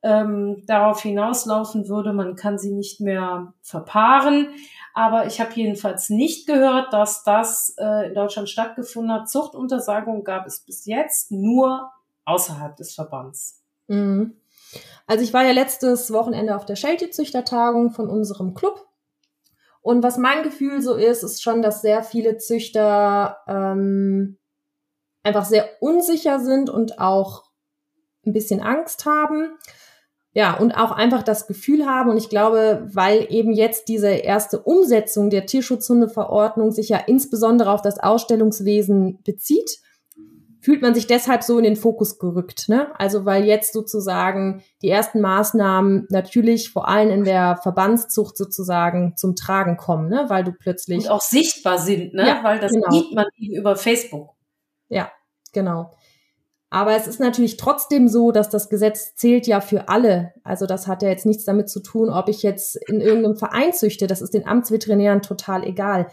ähm, darauf hinauslaufen würde, man kann sie nicht mehr verpaaren. Aber ich habe jedenfalls nicht gehört, dass das äh, in Deutschland stattgefunden hat. Zuchtuntersagung gab es bis jetzt nur außerhalb des Verbands. Mhm. Also ich war ja letztes Wochenende auf der Scheltje-Züchtertagung von unserem Club. Und was mein Gefühl so ist, ist schon, dass sehr viele Züchter ähm, einfach sehr unsicher sind und auch ein bisschen Angst haben. Ja, und auch einfach das Gefühl haben, und ich glaube, weil eben jetzt diese erste Umsetzung der Tierschutzhundeverordnung sich ja insbesondere auf das Ausstellungswesen bezieht, fühlt man sich deshalb so in den Fokus gerückt. Ne? Also weil jetzt sozusagen die ersten Maßnahmen natürlich vor allem in der Verbandszucht sozusagen zum Tragen kommen, ne? weil du plötzlich. Und auch sichtbar sind, ne? Ja, weil das genau. sieht man eben über Facebook. Ja, genau. Aber es ist natürlich trotzdem so, dass das Gesetz zählt ja für alle. Also das hat ja jetzt nichts damit zu tun, ob ich jetzt in irgendeinem Verein züchte. Das ist den Amtsveterinären total egal.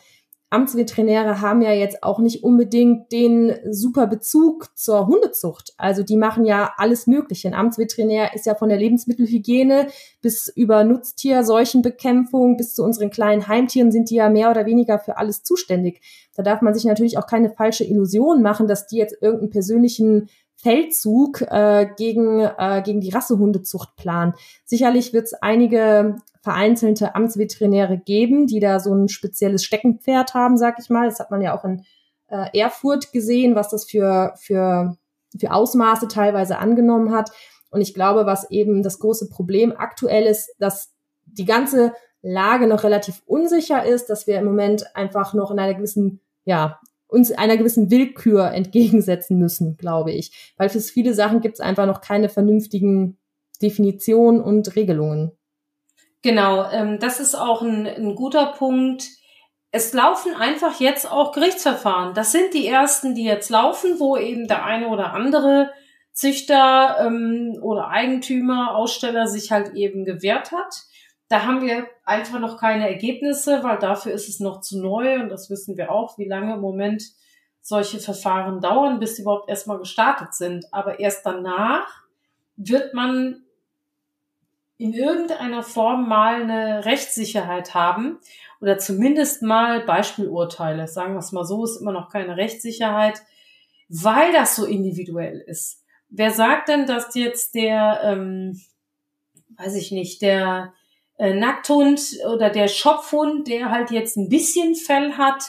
Amtsveterinäre haben ja jetzt auch nicht unbedingt den super Bezug zur Hundezucht. Also die machen ja alles Mögliche. Ein Amtsveterinär ist ja von der Lebensmittelhygiene bis über Nutztier, Seuchenbekämpfung bis zu unseren kleinen Heimtieren sind die ja mehr oder weniger für alles zuständig. Da darf man sich natürlich auch keine falsche Illusion machen, dass die jetzt irgendeinen persönlichen Feldzug äh, gegen, äh, gegen die Rassehundezucht planen. Sicherlich wird es einige vereinzelte Amtsveterinäre geben, die da so ein spezielles Steckenpferd haben, sag ich mal. Das hat man ja auch in äh, Erfurt gesehen, was das für, für, für Ausmaße teilweise angenommen hat. Und ich glaube, was eben das große Problem aktuell ist, dass die ganze Lage noch relativ unsicher ist, dass wir im Moment einfach noch in einer gewissen ja, uns einer gewissen Willkür entgegensetzen müssen, glaube ich. Weil für viele Sachen gibt es einfach noch keine vernünftigen Definitionen und Regelungen. Genau, ähm, das ist auch ein, ein guter Punkt. Es laufen einfach jetzt auch Gerichtsverfahren. Das sind die ersten, die jetzt laufen, wo eben der eine oder andere Züchter ähm, oder Eigentümer, Aussteller sich halt eben gewehrt hat. Da haben wir einfach noch keine Ergebnisse, weil dafür ist es noch zu neu und das wissen wir auch, wie lange im Moment solche Verfahren dauern, bis sie überhaupt erstmal gestartet sind. Aber erst danach wird man in irgendeiner Form mal eine Rechtssicherheit haben oder zumindest mal Beispielurteile. Sagen wir es mal so, ist immer noch keine Rechtssicherheit, weil das so individuell ist. Wer sagt denn, dass jetzt der, ähm, weiß ich nicht, der äh, Nackthund oder der Schopfhund, der halt jetzt ein bisschen Fell hat,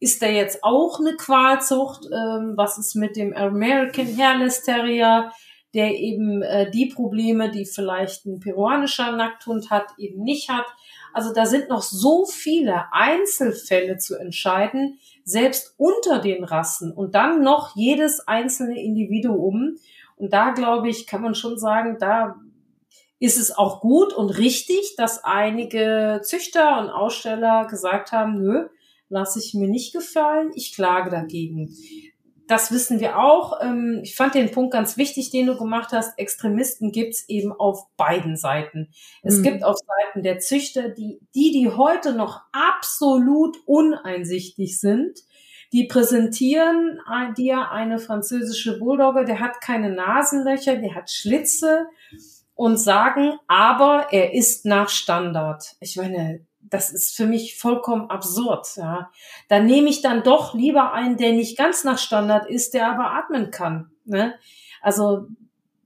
ist der jetzt auch eine Qualzucht? Ähm, was ist mit dem American Hairless Terrier, der eben äh, die Probleme, die vielleicht ein peruanischer Nackthund hat, eben nicht hat? Also da sind noch so viele Einzelfälle zu entscheiden, selbst unter den Rassen und dann noch jedes einzelne Individuum. Und da glaube ich, kann man schon sagen, da ist es auch gut und richtig, dass einige Züchter und Aussteller gesagt haben, nö, lasse ich mir nicht gefallen, ich klage dagegen. Das wissen wir auch. Ähm, ich fand den Punkt ganz wichtig, den du gemacht hast. Extremisten gibt's eben auf beiden Seiten. Es mhm. gibt auf Seiten der Züchter, die, die, die heute noch absolut uneinsichtig sind, die präsentieren dir eine französische Bulldogge, der hat keine Nasenlöcher, der hat Schlitze und sagen, aber er ist nach Standard. Ich meine, das ist für mich vollkommen absurd. Ja. Da nehme ich dann doch lieber einen, der nicht ganz nach Standard ist, der aber atmen kann. Ne? Also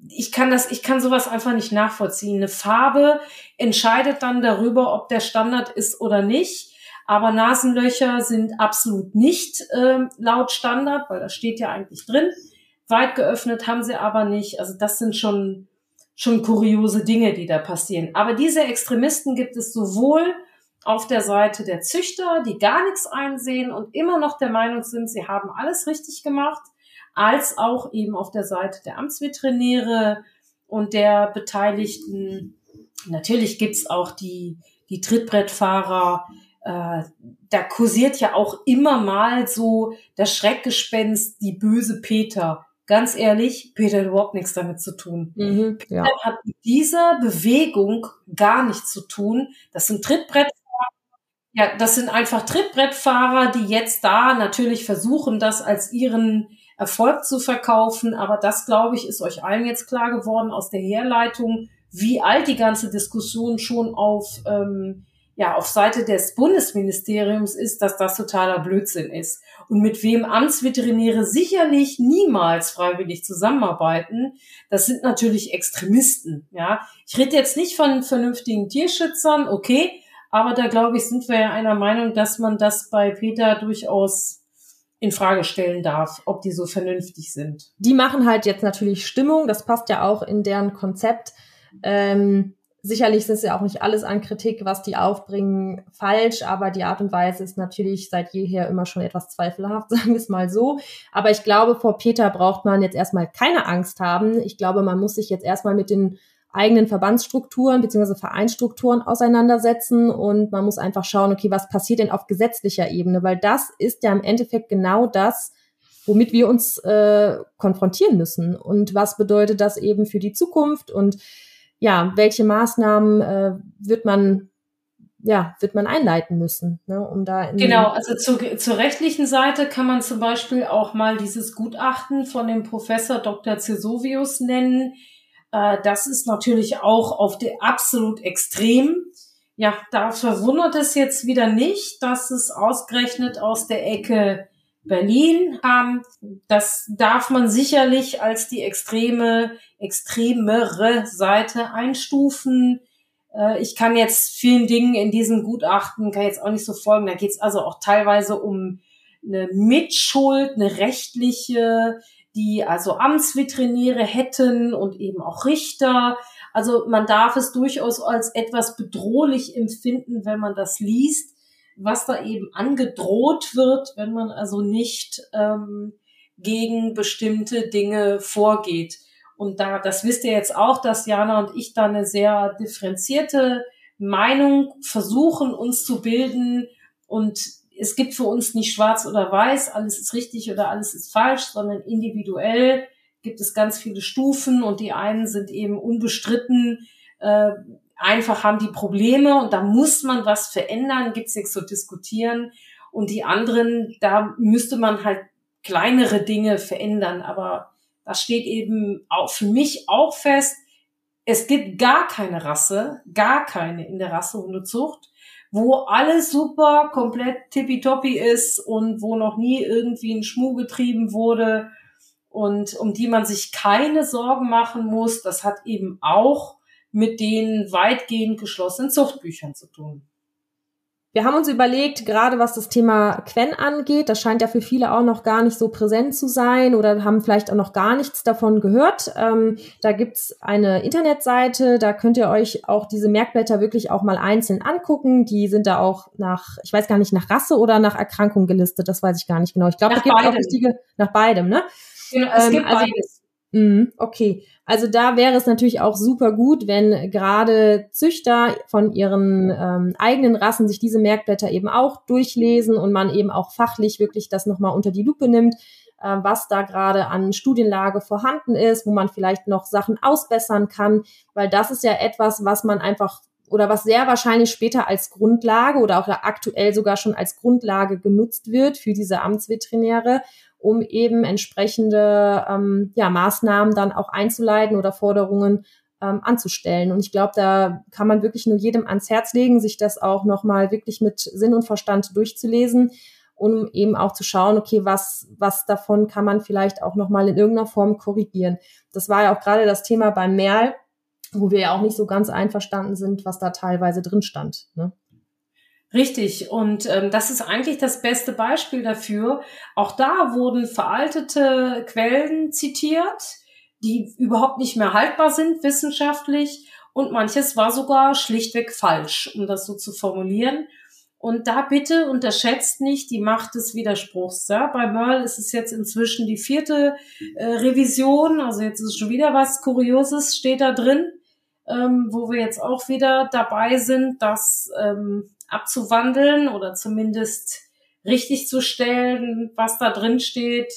ich kann das, ich kann sowas einfach nicht nachvollziehen. Eine Farbe entscheidet dann darüber, ob der Standard ist oder nicht. Aber Nasenlöcher sind absolut nicht äh, laut Standard, weil das steht ja eigentlich drin. Weit geöffnet haben sie aber nicht. Also das sind schon schon kuriose Dinge, die da passieren. Aber diese Extremisten gibt es sowohl auf der Seite der Züchter, die gar nichts einsehen und immer noch der Meinung sind, sie haben alles richtig gemacht, als auch eben auf der Seite der Amtsveterinäre und der Beteiligten. Natürlich gibt's auch die, die Trittbrettfahrer. Äh, da kursiert ja auch immer mal so das Schreckgespenst, die böse Peter ganz ehrlich, Peter hat überhaupt nichts damit zu tun. Mhm, ja. Peter hat mit dieser Bewegung gar nichts zu tun. Das sind Trittbrettfahrer. Ja, das sind einfach Trittbrettfahrer, die jetzt da natürlich versuchen, das als ihren Erfolg zu verkaufen. Aber das, glaube ich, ist euch allen jetzt klar geworden aus der Herleitung, wie alt die ganze Diskussion schon auf ähm, ja, auf Seite des Bundesministeriums ist, dass das totaler Blödsinn ist. Und mit wem Amtsveterinäre sicherlich niemals freiwillig zusammenarbeiten, das sind natürlich Extremisten, ja. Ich rede jetzt nicht von vernünftigen Tierschützern, okay, aber da glaube ich, sind wir ja einer Meinung, dass man das bei Peter durchaus in Frage stellen darf, ob die so vernünftig sind. Die machen halt jetzt natürlich Stimmung, das passt ja auch in deren Konzept. Ähm Sicherlich ist ja auch nicht alles an Kritik, was die aufbringen, falsch, aber die Art und Weise ist natürlich seit jeher immer schon etwas zweifelhaft, sagen wir es mal so. Aber ich glaube, vor Peter braucht man jetzt erstmal keine Angst haben. Ich glaube, man muss sich jetzt erstmal mit den eigenen Verbandsstrukturen beziehungsweise Vereinsstrukturen auseinandersetzen und man muss einfach schauen, okay, was passiert denn auf gesetzlicher Ebene? Weil das ist ja im Endeffekt genau das, womit wir uns äh, konfrontieren müssen. Und was bedeutet das eben für die Zukunft? Und ja, welche Maßnahmen äh, wird man ja, wird man einleiten müssen, ne, um da in Genau, also zu, zur rechtlichen Seite kann man zum Beispiel auch mal dieses Gutachten von dem Professor Dr. Cesovius nennen. Äh, das ist natürlich auch auf der absolut extrem. Ja, da verwundert es jetzt wieder nicht, dass es ausgerechnet aus der Ecke Berlin kam. Das darf man sicherlich als die extreme, extremere Seite einstufen. Äh, ich kann jetzt vielen Dingen in diesem Gutachten, kann jetzt auch nicht so folgen. Da geht es also auch teilweise um eine Mitschuld, eine rechtliche, die also Amtsveterinäre hätten und eben auch Richter. Also man darf es durchaus als etwas bedrohlich empfinden, wenn man das liest was da eben angedroht wird, wenn man also nicht ähm, gegen bestimmte Dinge vorgeht. Und da, das wisst ihr jetzt auch, dass Jana und ich da eine sehr differenzierte Meinung versuchen, uns zu bilden. Und es gibt für uns nicht schwarz oder weiß, alles ist richtig oder alles ist falsch, sondern individuell gibt es ganz viele Stufen und die einen sind eben unbestritten äh, einfach haben die Probleme und da muss man was verändern, gibt's nichts zu diskutieren. Und die anderen, da müsste man halt kleinere Dinge verändern. Aber das steht eben auch für mich auch fest. Es gibt gar keine Rasse, gar keine in der Rassehundezucht, wo alles super, komplett tippitoppi ist und wo noch nie irgendwie ein Schmuh getrieben wurde und um die man sich keine Sorgen machen muss. Das hat eben auch mit den weitgehend geschlossenen Zuchtbüchern zu tun. Wir haben uns überlegt, gerade was das Thema Quen angeht, das scheint ja für viele auch noch gar nicht so präsent zu sein oder haben vielleicht auch noch gar nichts davon gehört. Ähm, da gibt's eine Internetseite, da könnt ihr euch auch diese Merkblätter wirklich auch mal einzeln angucken. Die sind da auch nach, ich weiß gar nicht, nach Rasse oder nach Erkrankung gelistet, das weiß ich gar nicht genau. Ich glaube, da gibt es auch richtige, nach beidem, ne? Genau, es ähm, gibt also, beides. Mhm, okay, also da wäre es natürlich auch super gut, wenn gerade Züchter von ihren ähm, eigenen Rassen sich diese Merkblätter eben auch durchlesen und man eben auch fachlich wirklich das nochmal unter die Lupe nimmt, äh, was da gerade an Studienlage vorhanden ist, wo man vielleicht noch Sachen ausbessern kann, weil das ist ja etwas, was man einfach oder was sehr wahrscheinlich später als Grundlage oder auch aktuell sogar schon als Grundlage genutzt wird für diese Amtsveterinäre um eben entsprechende ähm, ja, Maßnahmen dann auch einzuleiten oder Forderungen ähm, anzustellen. Und ich glaube, da kann man wirklich nur jedem ans Herz legen, sich das auch nochmal wirklich mit Sinn und Verstand durchzulesen, um eben auch zu schauen, okay, was, was davon kann man vielleicht auch nochmal in irgendeiner Form korrigieren. Das war ja auch gerade das Thema beim Merl, wo wir ja auch nicht so ganz einverstanden sind, was da teilweise drin stand. Ne? Richtig, und ähm, das ist eigentlich das beste Beispiel dafür. Auch da wurden veraltete Quellen zitiert, die überhaupt nicht mehr haltbar sind wissenschaftlich und manches war sogar schlichtweg falsch, um das so zu formulieren. Und da bitte unterschätzt nicht die Macht des Widerspruchs. Ja? Bei Merle ist es jetzt inzwischen die vierte äh, Revision, also jetzt ist schon wieder was Kurioses steht da drin, ähm, wo wir jetzt auch wieder dabei sind, das ähm, abzuwandeln oder zumindest richtig zu stellen, was da drin steht.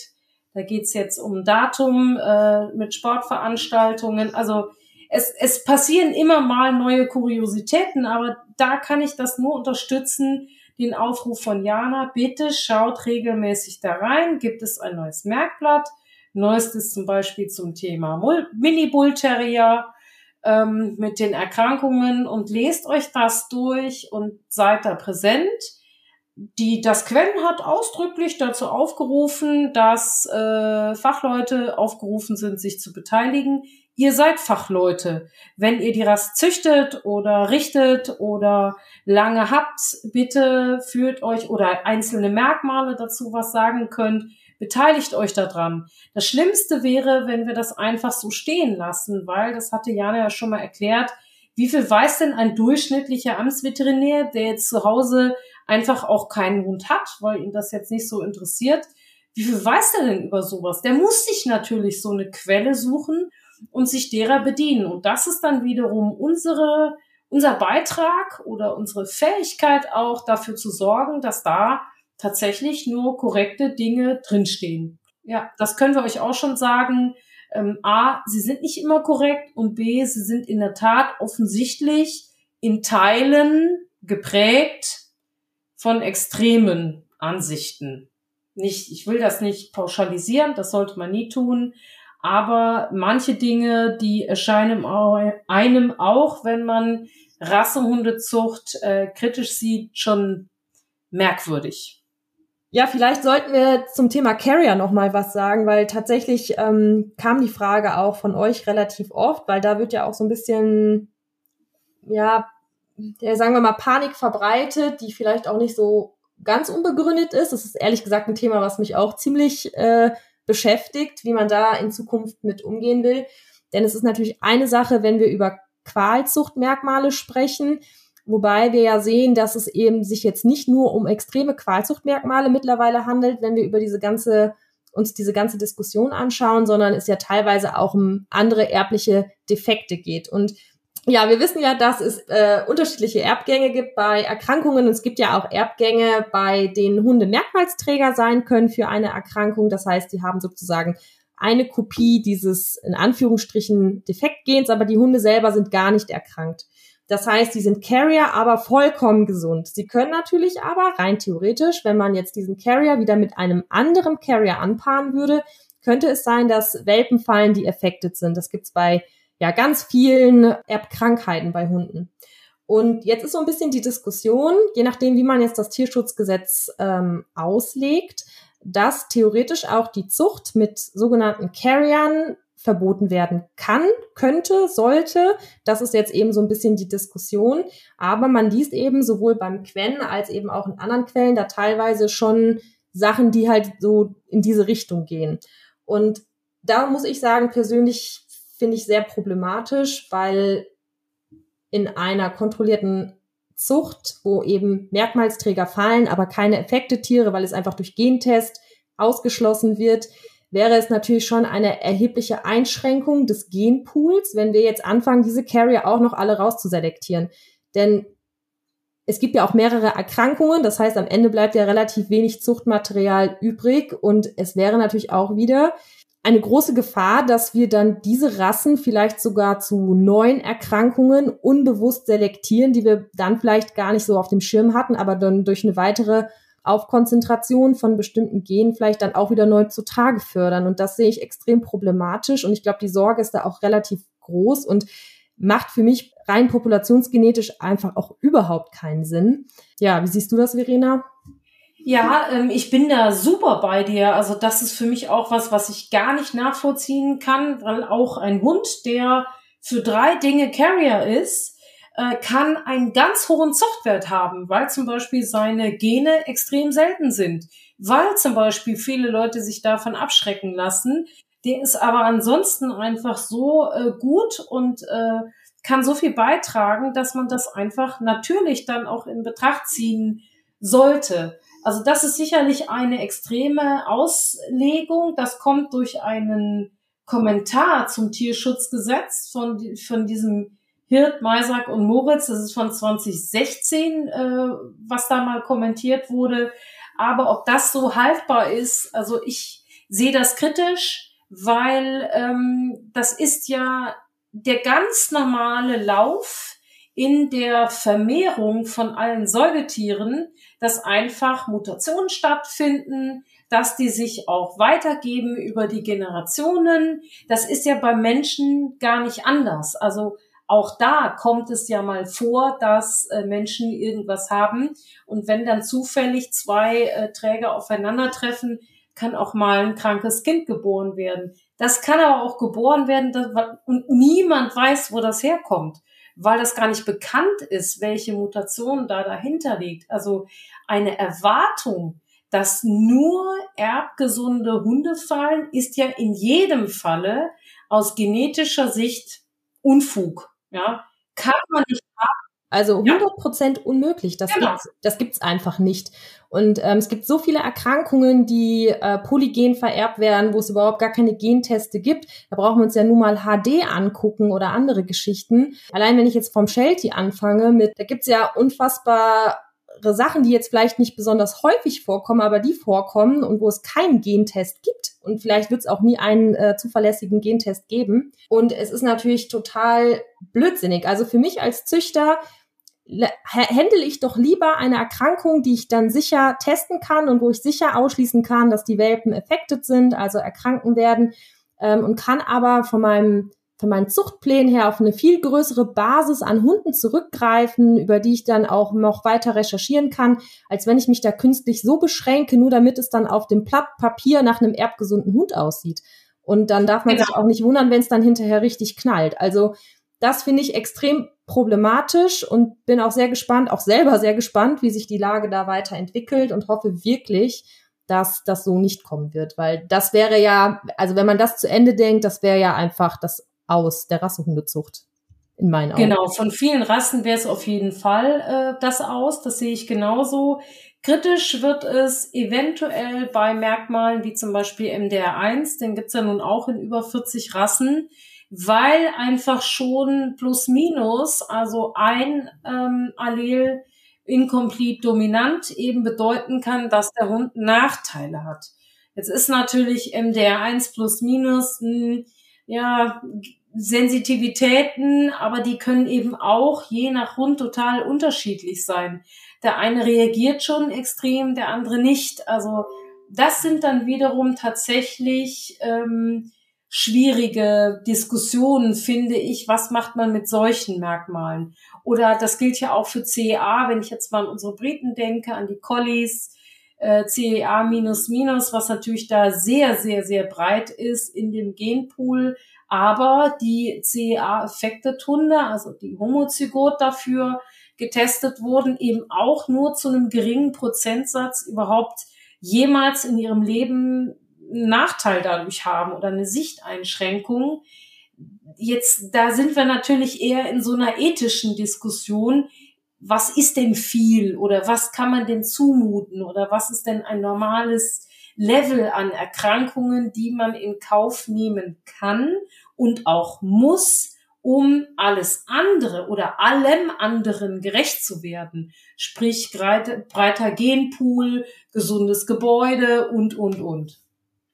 Da geht's jetzt um Datum äh, mit Sportveranstaltungen. Also es, es passieren immer mal neue Kuriositäten, aber da kann ich das nur unterstützen. Den Aufruf von Jana, bitte schaut regelmäßig da rein. Gibt es ein neues Merkblatt? Neuestes zum Beispiel zum Thema Mini-Bull Terrier ähm, mit den Erkrankungen und lest euch das durch und seid da präsent. Die, das Quen hat ausdrücklich dazu aufgerufen, dass äh, Fachleute aufgerufen sind, sich zu beteiligen. Ihr seid Fachleute. Wenn ihr die Rast züchtet oder richtet oder lange habt, bitte führt euch oder einzelne Merkmale dazu was sagen könnt, beteiligt euch daran. Das Schlimmste wäre, wenn wir das einfach so stehen lassen, weil, das hatte Jana ja schon mal erklärt, wie viel weiß denn ein durchschnittlicher Amtsveterinär, der jetzt zu Hause einfach auch keinen Hund hat, weil ihn das jetzt nicht so interessiert? Wie viel weiß der denn über sowas? Der muss sich natürlich so eine Quelle suchen und sich derer bedienen. Und das ist dann wiederum unsere, unser Beitrag oder unsere Fähigkeit auch dafür zu sorgen, dass da tatsächlich nur korrekte Dinge drinstehen. Ja, das können wir euch auch schon sagen. Ähm, A, sie sind nicht immer korrekt und B, sie sind in der Tat offensichtlich in Teilen geprägt von extremen Ansichten. Nicht, ich will das nicht pauschalisieren, das sollte man nie tun, aber manche Dinge, die erscheinen einem auch, wenn man Rassehundezucht äh, kritisch sieht, schon merkwürdig. Ja, vielleicht sollten wir zum Thema Carrier noch mal was sagen, weil tatsächlich ähm, kam die Frage auch von euch relativ oft, weil da wird ja auch so ein bisschen, ja, ja, sagen wir mal, Panik verbreitet, die vielleicht auch nicht so ganz unbegründet ist. Das ist ehrlich gesagt ein Thema, was mich auch ziemlich äh, beschäftigt, wie man da in Zukunft mit umgehen will. Denn es ist natürlich eine Sache, wenn wir über Qualzuchtmerkmale sprechen, wobei wir ja sehen, dass es eben sich jetzt nicht nur um extreme Qualzuchtmerkmale mittlerweile handelt, wenn wir über diese ganze uns diese ganze Diskussion anschauen, sondern es ja teilweise auch um andere erbliche Defekte geht. Und ja, wir wissen ja, dass es äh, unterschiedliche Erbgänge gibt bei Erkrankungen. Es gibt ja auch Erbgänge, bei denen Hunde Merkmalsträger sein können für eine Erkrankung. Das heißt, sie haben sozusagen eine Kopie dieses in Anführungsstrichen Defektgens, aber die Hunde selber sind gar nicht erkrankt. Das heißt, sie sind Carrier, aber vollkommen gesund. Sie können natürlich aber rein theoretisch, wenn man jetzt diesen Carrier wieder mit einem anderen Carrier anpaaren würde, könnte es sein, dass Welpen fallen, die affected sind. Das gibt's bei ja ganz vielen Erbkrankheiten bei Hunden. Und jetzt ist so ein bisschen die Diskussion, je nachdem, wie man jetzt das Tierschutzgesetz ähm, auslegt, dass theoretisch auch die Zucht mit sogenannten Carriern verboten werden kann, könnte, sollte. Das ist jetzt eben so ein bisschen die Diskussion. Aber man liest eben sowohl beim Quen als eben auch in anderen Quellen da teilweise schon Sachen, die halt so in diese Richtung gehen. Und da muss ich sagen, persönlich finde ich sehr problematisch, weil in einer kontrollierten Zucht, wo eben Merkmalsträger fallen, aber keine effekte Tiere, weil es einfach durch Gentest ausgeschlossen wird, wäre es natürlich schon eine erhebliche Einschränkung des Genpools, wenn wir jetzt anfangen, diese Carrier auch noch alle rauszuselektieren. Denn es gibt ja auch mehrere Erkrankungen, das heißt, am Ende bleibt ja relativ wenig Zuchtmaterial übrig und es wäre natürlich auch wieder eine große Gefahr, dass wir dann diese Rassen vielleicht sogar zu neuen Erkrankungen unbewusst selektieren, die wir dann vielleicht gar nicht so auf dem Schirm hatten, aber dann durch eine weitere Aufkonzentration von bestimmten Genen vielleicht dann auch wieder neu zutage fördern. Und das sehe ich extrem problematisch. Und ich glaube, die Sorge ist da auch relativ groß und macht für mich rein populationsgenetisch einfach auch überhaupt keinen Sinn. Ja, wie siehst du das, Verena? Ja, ähm, ich bin da super bei dir. Also das ist für mich auch was, was ich gar nicht nachvollziehen kann, weil auch ein Hund, der für drei Dinge Carrier ist, äh, kann einen ganz hohen Zuchtwert haben, weil zum Beispiel seine Gene extrem selten sind, weil zum Beispiel viele Leute sich davon abschrecken lassen, Der ist aber ansonsten einfach so äh, gut und äh, kann so viel beitragen, dass man das einfach natürlich dann auch in Betracht ziehen sollte. Also das ist sicherlich eine extreme Auslegung. Das kommt durch einen Kommentar zum Tierschutzgesetz von, von diesem Hirt, Meisack und Moritz. Das ist von 2016, äh, was da mal kommentiert wurde. Aber ob das so haltbar ist, also ich sehe das kritisch, weil ähm, das ist ja der ganz normale Lauf in der Vermehrung von allen Säugetieren, dass einfach Mutationen stattfinden, dass die sich auch weitergeben über die Generationen. Das ist ja bei Menschen gar nicht anders. Also auch da kommt es ja mal vor, dass äh, Menschen irgendwas haben. Und wenn dann zufällig zwei äh, Träger aufeinandertreffen, kann auch mal ein krankes Kind geboren werden. Das kann aber auch geboren werden und niemand weiß, wo das herkommt, weil das gar nicht bekannt ist, welche Mutation da dahinter liegt. Also eine Erwartung, dass nur erbgesunde Hunde fallen, ist ja in jedem Falle aus genetischer Sicht Unfug. Ja, kann man nicht haben. Also 100 Prozent ja. unmöglich. Das genau. gibt's, das gibt's einfach nicht. Und ähm, es gibt so viele Erkrankungen, die äh, polygen vererbt werden, wo es überhaupt gar keine Genteste gibt. Da brauchen wir uns ja nun mal HD angucken oder andere Geschichten. Allein wenn ich jetzt vom Sheltie anfange, mit, da gibt's ja unfassbar Sachen, die jetzt vielleicht nicht besonders häufig vorkommen, aber die vorkommen und wo es keinen Gentest gibt. Und vielleicht wird es auch nie einen äh, zuverlässigen Gentest geben. Und es ist natürlich total blödsinnig. Also für mich als Züchter händel ich doch lieber eine Erkrankung, die ich dann sicher testen kann und wo ich sicher ausschließen kann, dass die Welpen affected sind, also erkranken werden, ähm, und kann aber von meinem von meinen Zuchtplänen her auf eine viel größere Basis an Hunden zurückgreifen, über die ich dann auch noch weiter recherchieren kann, als wenn ich mich da künstlich so beschränke, nur damit es dann auf dem Blatt Papier nach einem erbgesunden Hund aussieht. Und dann darf man genau. sich auch nicht wundern, wenn es dann hinterher richtig knallt. Also das finde ich extrem problematisch und bin auch sehr gespannt, auch selber sehr gespannt, wie sich die Lage da weiterentwickelt und hoffe wirklich, dass das so nicht kommen wird, weil das wäre ja, also wenn man das zu Ende denkt, das wäre ja einfach das Aus der Rassehundezucht. In meinen Augen. Genau, von vielen Rassen wäre es auf jeden Fall äh, das aus, das sehe ich genauso. Kritisch wird es eventuell bei Merkmalen wie zum Beispiel MDR1, den gibt's ja nun auch in über 40 Rassen weil einfach schon plus minus, also ein ähm, Allel incomplete dominant eben bedeuten kann, dass der Hund Nachteile hat. Jetzt ist natürlich MDR1 plus minus, mh, hm, ja, Sensitivitäten, aber die können eben auch je nach Hund total unterschiedlich sein. Der eine reagiert schon extrem, der andere nicht. Also das sind dann wiederum tatsächlich ähm, schwierige Diskussionen, finde ich. Was macht man mit solchen Merkmalen? Oder das gilt ja auch für CEA, wenn ich jetzt mal an unsere Briten denke, an die Collies, äh, CEA minus minus, was natürlich da sehr, sehr, sehr breit ist in dem Genpool. Aber die CEA-Affected Hunde, also die Homozygot dafür getestet wurden, eben auch nur zu einem geringen Prozentsatz überhaupt jemals in ihrem Leben einen Nachteil dadurch haben oder eine Sichteinschränkung. Jetzt, da sind wir natürlich eher in so einer ethischen Diskussion. Was ist denn viel oder was kann man denn zumuten oder was ist denn ein normales Level an Erkrankungen, die man in Kauf nehmen kann und auch muss, um alles andere oder allem anderen gerecht zu werden. Sprich breiter Genpool, gesundes Gebäude und, und, und.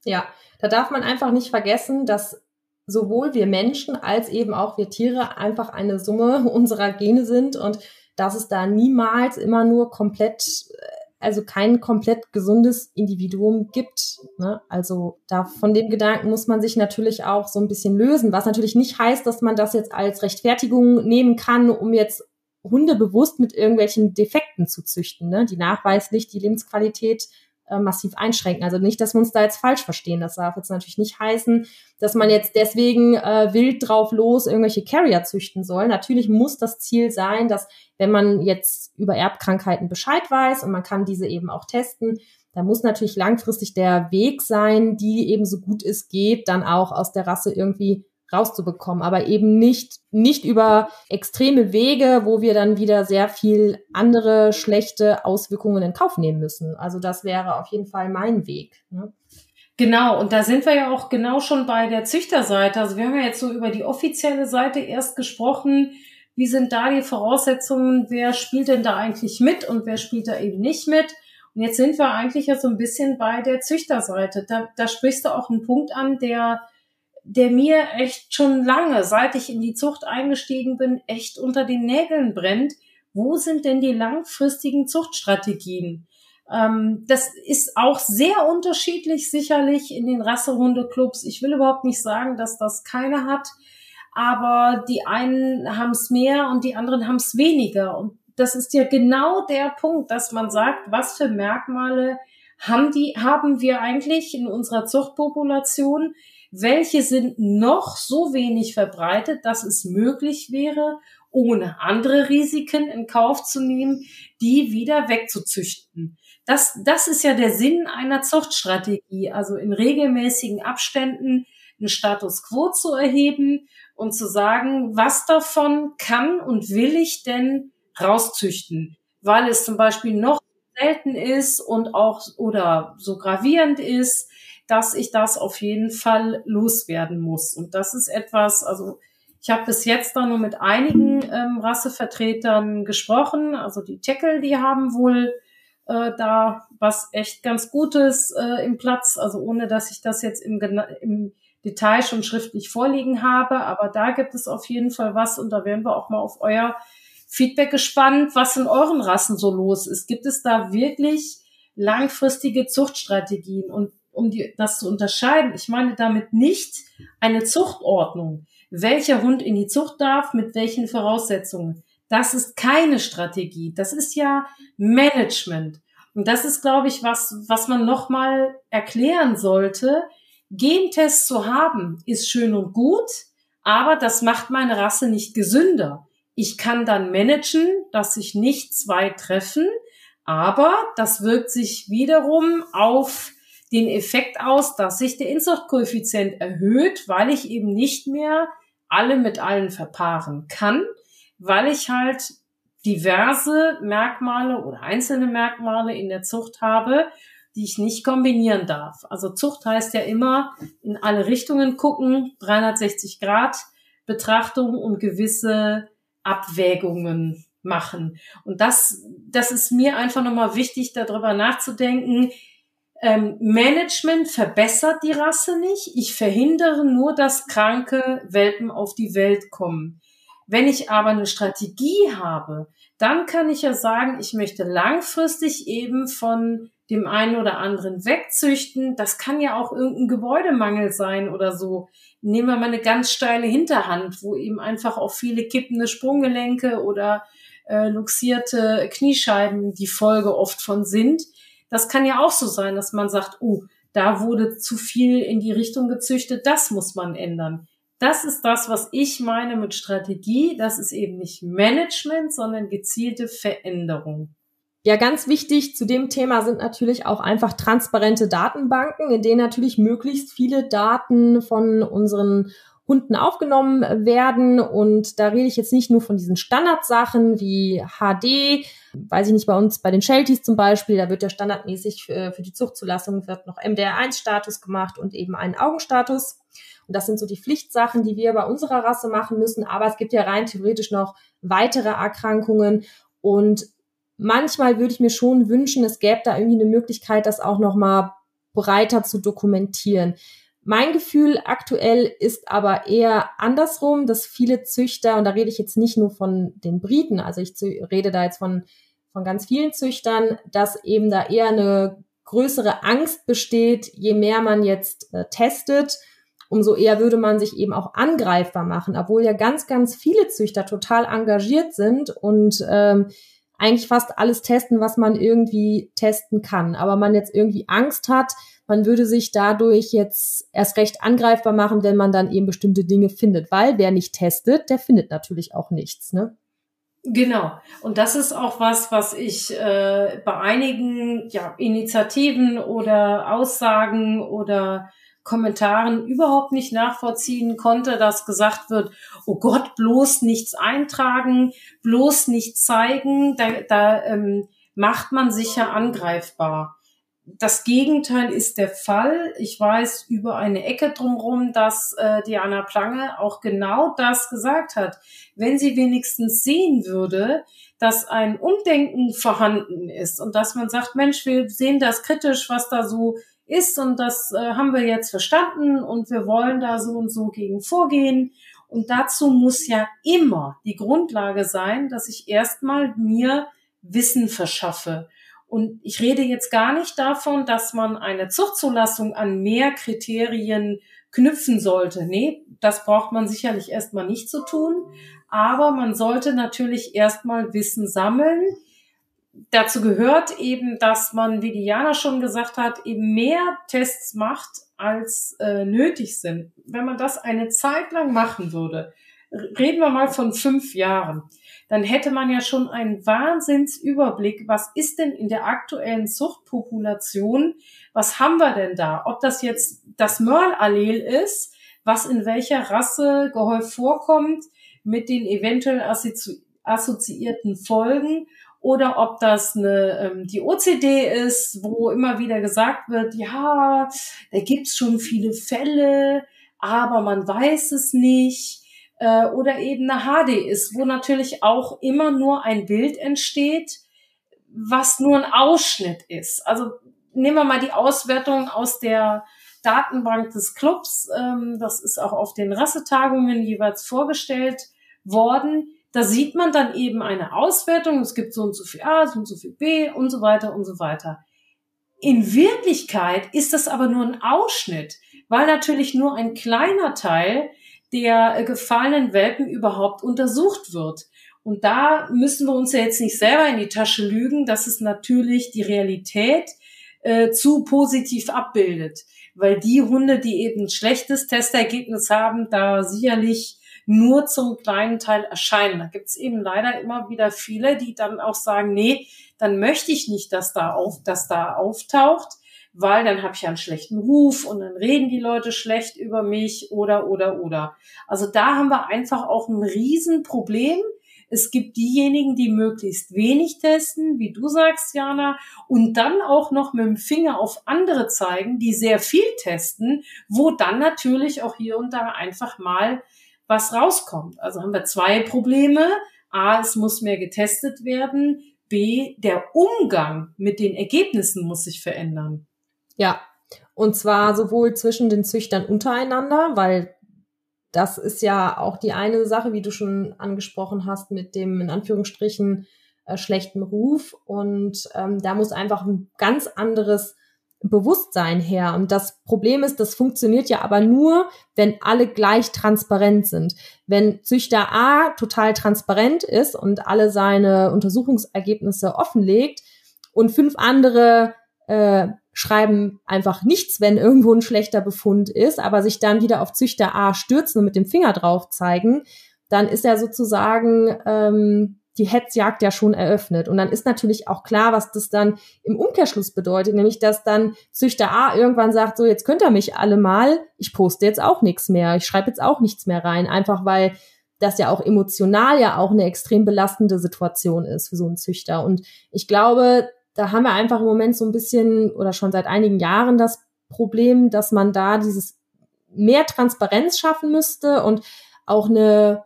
Ja, da darf man einfach nicht vergessen, dass sowohl wir Menschen als eben auch wir Tiere einfach eine Summe unserer Gene sind und dass es da niemals immer nur komplett, äh, also kein komplett gesundes Individuum gibt. Ne? Also da von dem Gedanken muss man sich natürlich auch so ein bisschen lösen, was natürlich nicht heißt, dass man das jetzt als Rechtfertigung nehmen kann, um jetzt Hunde bewusst mit irgendwelchen Defekten zu züchten, ne? die nachweislich die Lebensqualität äh, massiv einschränken. Also nicht, dass wir uns da jetzt falsch verstehen. Das darf jetzt natürlich nicht heißen, dass man jetzt deswegen äh, wild drauf los irgendwelche Carrier züchten soll. Natürlich muss das Ziel sein, dass wenn man jetzt über Erbkrankheiten Bescheid weiß und man kann diese eben auch testen, da muss natürlich langfristig der Weg sein, die eben so gut es geht, dann auch aus der Rasse irgendwie rauszubekommen, aber eben nicht, nicht über extreme Wege, wo wir dann wieder sehr viel andere schlechte Auswirkungen in Kauf nehmen müssen. Also das wäre auf jeden Fall mein Weg. Ne? Genau, und da sind wir ja auch genau schon bei der Züchterseite. Also wir haben ja jetzt so über die offizielle Seite erst gesprochen. Wie sind da die Voraussetzungen? Wer spielt denn da eigentlich mit und wer spielt da eben nicht mit? Und jetzt sind wir eigentlich ja so ein bisschen bei der Züchterseite. Da, da sprichst du auch einen Punkt an, der der mir echt schon lange, seit ich in die Zucht eingestiegen bin, echt unter den Nägeln brennt. Wo sind denn die langfristigen Zuchtstrategien? Ähm, das ist auch sehr unterschiedlich sicherlich in den Rassehundeclubs. Ich will überhaupt nicht sagen, dass das keine hat, aber die einen haben es mehr und die anderen haben es weniger. Und das ist ja genau der Punkt, dass man sagt, was für Merkmale haben die, haben wir eigentlich in unserer Zuchtpopulation, welche sind noch so wenig verbreitet, dass es möglich wäre, ohne andere Risiken in Kauf zu nehmen, die wieder wegzuzüchten. Das, das ist ja der Sinn einer Zuchtstrategie, also in regelmäßigen Abständen einen Status quo zu erheben und zu sagen, was davon kann und will ich denn rauszüchten, weil es zum Beispiel noch selten ist und auch oder so gravierend ist, dass ich das auf jeden Fall loswerden muss. Und das ist etwas, also ich habe bis jetzt da nur mit einigen ähm, Rassevertretern gesprochen. Also die Tackle, die haben wohl äh, da was echt ganz Gutes äh, im Platz. Also ohne, dass ich das jetzt im, im Detail schon schriftlich vorliegen habe. Aber da gibt es auf jeden Fall was und da werden wir auch mal auf euer Feedback gespannt, was in euren Rassen so los ist. Gibt es da wirklich langfristige Zuchtstrategien? Und um die, das zu unterscheiden. Ich meine damit nicht eine Zuchtordnung. Welcher Hund in die Zucht darf, mit welchen Voraussetzungen. Das ist keine Strategie. Das ist ja Management. Und das ist, glaube ich, was, was man nochmal erklären sollte. Gentests zu haben ist schön und gut, aber das macht meine Rasse nicht gesünder. Ich kann dann managen, dass sich nicht zwei treffen, aber das wirkt sich wiederum auf den Effekt aus, dass sich der Inzuchtkoeffizient erhöht, weil ich eben nicht mehr alle mit allen verpaaren kann, weil ich halt diverse Merkmale oder einzelne Merkmale in der Zucht habe, die ich nicht kombinieren darf. Also Zucht heißt ja immer in alle Richtungen gucken, 360 Grad Betrachtung und gewisse Abwägungen machen. Und das, das ist mir einfach nochmal wichtig, darüber nachzudenken, ähm, Management verbessert die Rasse nicht. Ich verhindere nur, dass kranke Welpen auf die Welt kommen. Wenn ich aber eine Strategie habe, dann kann ich ja sagen, ich möchte langfristig eben von dem einen oder anderen wegzüchten. Das kann ja auch irgendein Gebäudemangel sein oder so. Nehmen wir mal eine ganz steile Hinterhand, wo eben einfach auch viele kippende Sprunggelenke oder äh, luxierte Kniescheiben die Folge oft von sind das kann ja auch so sein, dass man sagt, oh, da wurde zu viel in die Richtung gezüchtet, das muss man ändern. Das ist das, was ich meine mit Strategie. Das ist eben nicht Management, sondern gezielte Veränderung. Ja, ganz wichtig zu dem Thema sind natürlich auch einfach transparente Datenbanken, in denen natürlich möglichst viele Daten von unseren Hunden aufgenommen werden. Und da rede ich jetzt nicht nur von diesen Standardsachen wie HD, weiß ich nicht, bei uns bei den Shelties zum Beispiel, da wird ja standardmäßig für, für die Zuchtzulassung wird noch MDR1-Status gemacht und eben einen Augenstatus. Und das sind so die Pflichtsachen, die wir bei unserer Rasse machen müssen. Aber es gibt ja rein theoretisch noch weitere Erkrankungen. Und manchmal würde ich mir schon wünschen, es gäbe da irgendwie eine Möglichkeit, das auch noch mal breiter zu dokumentieren. Mein Gefühl aktuell ist aber eher andersrum, dass viele Züchter, und da rede ich jetzt nicht nur von den Briten, also ich rede da jetzt von, von ganz vielen Züchtern, dass eben da eher eine größere Angst besteht, je mehr man jetzt äh, testet, umso eher würde man sich eben auch angreifbar machen, obwohl ja ganz, ganz viele Züchter total engagiert sind und ähm, eigentlich fast alles testen, was man irgendwie testen kann. Aber man jetzt irgendwie Angst hat, man würde sich dadurch jetzt erst recht angreifbar machen, wenn man dann eben bestimmte Dinge findet, weil wer nicht testet, der findet natürlich auch nichts. Ne? Genau. Und das ist auch was, was ich äh, bei einigen ja, Initiativen oder Aussagen oder Kommentaren überhaupt nicht nachvollziehen konnte, dass gesagt wird, oh Gott, bloß nichts eintragen, bloß nichts zeigen, da, da ähm, macht man sich ja angreifbar. Das Gegenteil ist der Fall. Ich weiß über eine Ecke drumherum, dass äh, Diana Plange auch genau das gesagt hat. Wenn sie wenigstens sehen würde, dass ein Umdenken vorhanden ist und dass man sagt, Mensch, wir sehen das kritisch, was da so ist und das äh, haben wir jetzt verstanden und wir wollen da so und so gegen vorgehen. Und dazu muss ja immer die Grundlage sein, dass ich erstmal mir Wissen verschaffe. Und ich rede jetzt gar nicht davon, dass man eine Zuchtzulassung an mehr Kriterien knüpfen sollte. Nee, das braucht man sicherlich erstmal nicht zu tun. Aber man sollte natürlich erstmal Wissen sammeln. Dazu gehört eben, dass man, wie Diana schon gesagt hat, eben mehr Tests macht, als äh, nötig sind. Wenn man das eine Zeit lang machen würde, reden wir mal von fünf Jahren, dann hätte man ja schon einen Wahnsinnsüberblick, was ist denn in der aktuellen Zuchtpopulation, was haben wir denn da? Ob das jetzt das Mörl-Allel ist, was in welcher Rasse gehäuft vorkommt, mit den eventuell assozi assoziierten Folgen oder ob das eine, ähm, die OCD ist, wo immer wieder gesagt wird, ja, da gibt's schon viele Fälle, aber man weiß es nicht äh, oder eben eine HD ist, wo natürlich auch immer nur ein Bild entsteht, was nur ein Ausschnitt ist. Also nehmen wir mal die Auswertung aus der Datenbank des Clubs. Ähm, das ist auch auf den Rassetagungen jeweils vorgestellt worden. Da sieht man dann eben eine Auswertung. Es gibt so und so viel A, so und so viel B und so weiter und so weiter. In Wirklichkeit ist das aber nur ein Ausschnitt, weil natürlich nur ein kleiner Teil der äh, gefallenen Welpen überhaupt untersucht wird. Und da müssen wir uns ja jetzt nicht selber in die Tasche lügen, dass es natürlich die Realität äh, zu positiv abbildet. Weil die Hunde, die eben ein schlechtes Testergebnis haben, da sicherlich nur zum kleinen Teil erscheinen. Da gibt's eben leider immer wieder viele, die dann auch sagen, nee, dann möchte ich nicht, dass da auf, dass da auftaucht weil dann habe ich einen schlechten Ruf und dann reden die Leute schlecht über mich oder oder oder. Also da haben wir einfach auch ein Riesenproblem. Es gibt diejenigen, die möglichst wenig testen, wie du sagst, Jana, und dann auch noch mit dem Finger auf andere zeigen, die sehr viel testen, wo dann natürlich auch hier und da einfach mal was rauskommt. Also haben wir zwei Probleme. A, es muss mehr getestet werden. B, der Umgang mit den Ergebnissen muss sich verändern. Ja, und zwar sowohl zwischen den Züchtern untereinander, weil das ist ja auch die eine Sache, wie du schon angesprochen hast, mit dem in Anführungsstrichen äh, schlechten Ruf. Und ähm, da muss einfach ein ganz anderes Bewusstsein her. Und das Problem ist, das funktioniert ja aber nur, wenn alle gleich transparent sind. Wenn Züchter A total transparent ist und alle seine Untersuchungsergebnisse offenlegt und fünf andere äh, schreiben einfach nichts, wenn irgendwo ein schlechter Befund ist, aber sich dann wieder auf Züchter A stürzen und mit dem Finger drauf zeigen, dann ist ja sozusagen ähm, die Hetzjagd ja schon eröffnet. Und dann ist natürlich auch klar, was das dann im Umkehrschluss bedeutet, nämlich dass dann Züchter A irgendwann sagt, so jetzt könnt ihr mich alle mal, ich poste jetzt auch nichts mehr, ich schreibe jetzt auch nichts mehr rein, einfach weil das ja auch emotional ja auch eine extrem belastende Situation ist für so einen Züchter. Und ich glaube, da haben wir einfach im Moment so ein bisschen oder schon seit einigen Jahren das Problem, dass man da dieses mehr Transparenz schaffen müsste und auch eine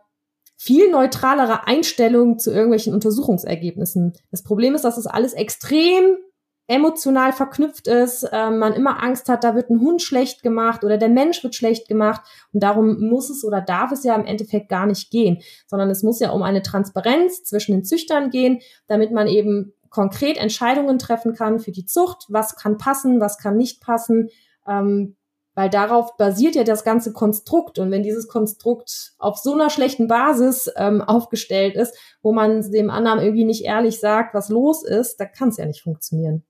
viel neutralere Einstellung zu irgendwelchen Untersuchungsergebnissen. Das Problem ist, dass das alles extrem emotional verknüpft ist, äh, man immer Angst hat, da wird ein Hund schlecht gemacht oder der Mensch wird schlecht gemacht und darum muss es oder darf es ja im Endeffekt gar nicht gehen, sondern es muss ja um eine Transparenz zwischen den Züchtern gehen, damit man eben konkret Entscheidungen treffen kann für die Zucht, was kann passen, was kann nicht passen, ähm, weil darauf basiert ja das ganze Konstrukt. Und wenn dieses Konstrukt auf so einer schlechten Basis ähm, aufgestellt ist, wo man dem anderen irgendwie nicht ehrlich sagt, was los ist, da kann es ja nicht funktionieren.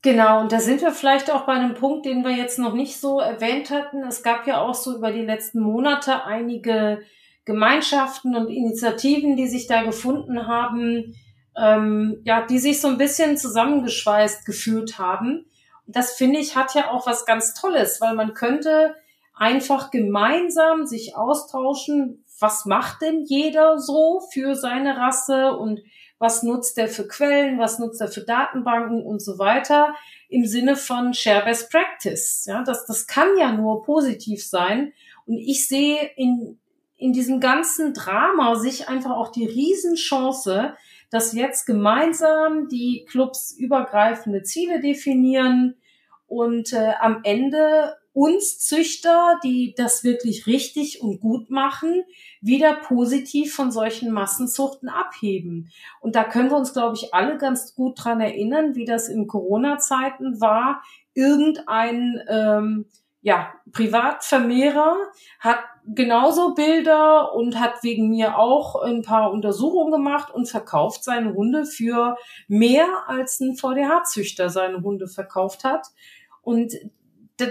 Genau, und da sind wir vielleicht auch bei einem Punkt, den wir jetzt noch nicht so erwähnt hatten. Es gab ja auch so über die letzten Monate einige Gemeinschaften und Initiativen, die sich da gefunden haben, ähm, ja, die sich so ein bisschen zusammengeschweißt gefühlt haben. Das finde ich hat ja auch was ganz Tolles, weil man könnte einfach gemeinsam sich austauschen, was macht denn jeder so für seine Rasse und was nutzt er für Quellen, was nutzt er für Datenbanken und so weiter im Sinne von Share Best Practice. Ja, das, das kann ja nur positiv sein. Und ich sehe in, in diesem ganzen Drama sich einfach auch die Riesenchance, dass jetzt gemeinsam die Clubs übergreifende Ziele definieren und äh, am Ende uns Züchter, die das wirklich richtig und gut machen, wieder positiv von solchen Massenzuchten abheben. Und da können wir uns, glaube ich, alle ganz gut dran erinnern, wie das in Corona-Zeiten war. Irgendein ähm, ja, Privatvermehrer hat genauso Bilder und hat wegen mir auch ein paar Untersuchungen gemacht und verkauft seine Hunde für mehr als ein VDH-Züchter seine Hunde verkauft hat. Und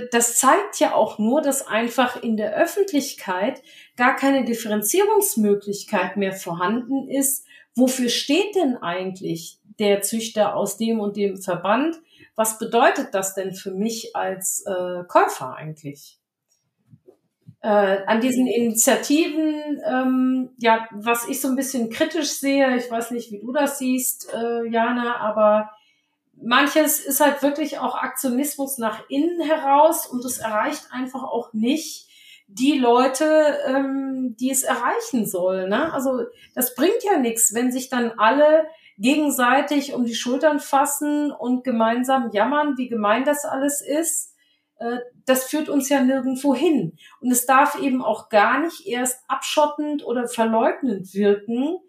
das zeigt ja auch nur, dass einfach in der Öffentlichkeit gar keine Differenzierungsmöglichkeit mehr vorhanden ist. Wofür steht denn eigentlich der Züchter aus dem und dem Verband? Was bedeutet das denn für mich als äh, Käufer eigentlich? Äh, an diesen Initiativen, ähm, ja, was ich so ein bisschen kritisch sehe, ich weiß nicht, wie du das siehst, äh, Jana, aber manches ist halt wirklich auch Aktionismus nach innen heraus und es erreicht einfach auch nicht die Leute, ähm, die es erreichen soll. Ne? Also das bringt ja nichts, wenn sich dann alle gegenseitig um die Schultern fassen und gemeinsam jammern, wie gemein das alles ist. Äh, das führt uns ja nirgendwo hin. Und es darf eben auch gar nicht erst abschottend oder verleugnend wirken,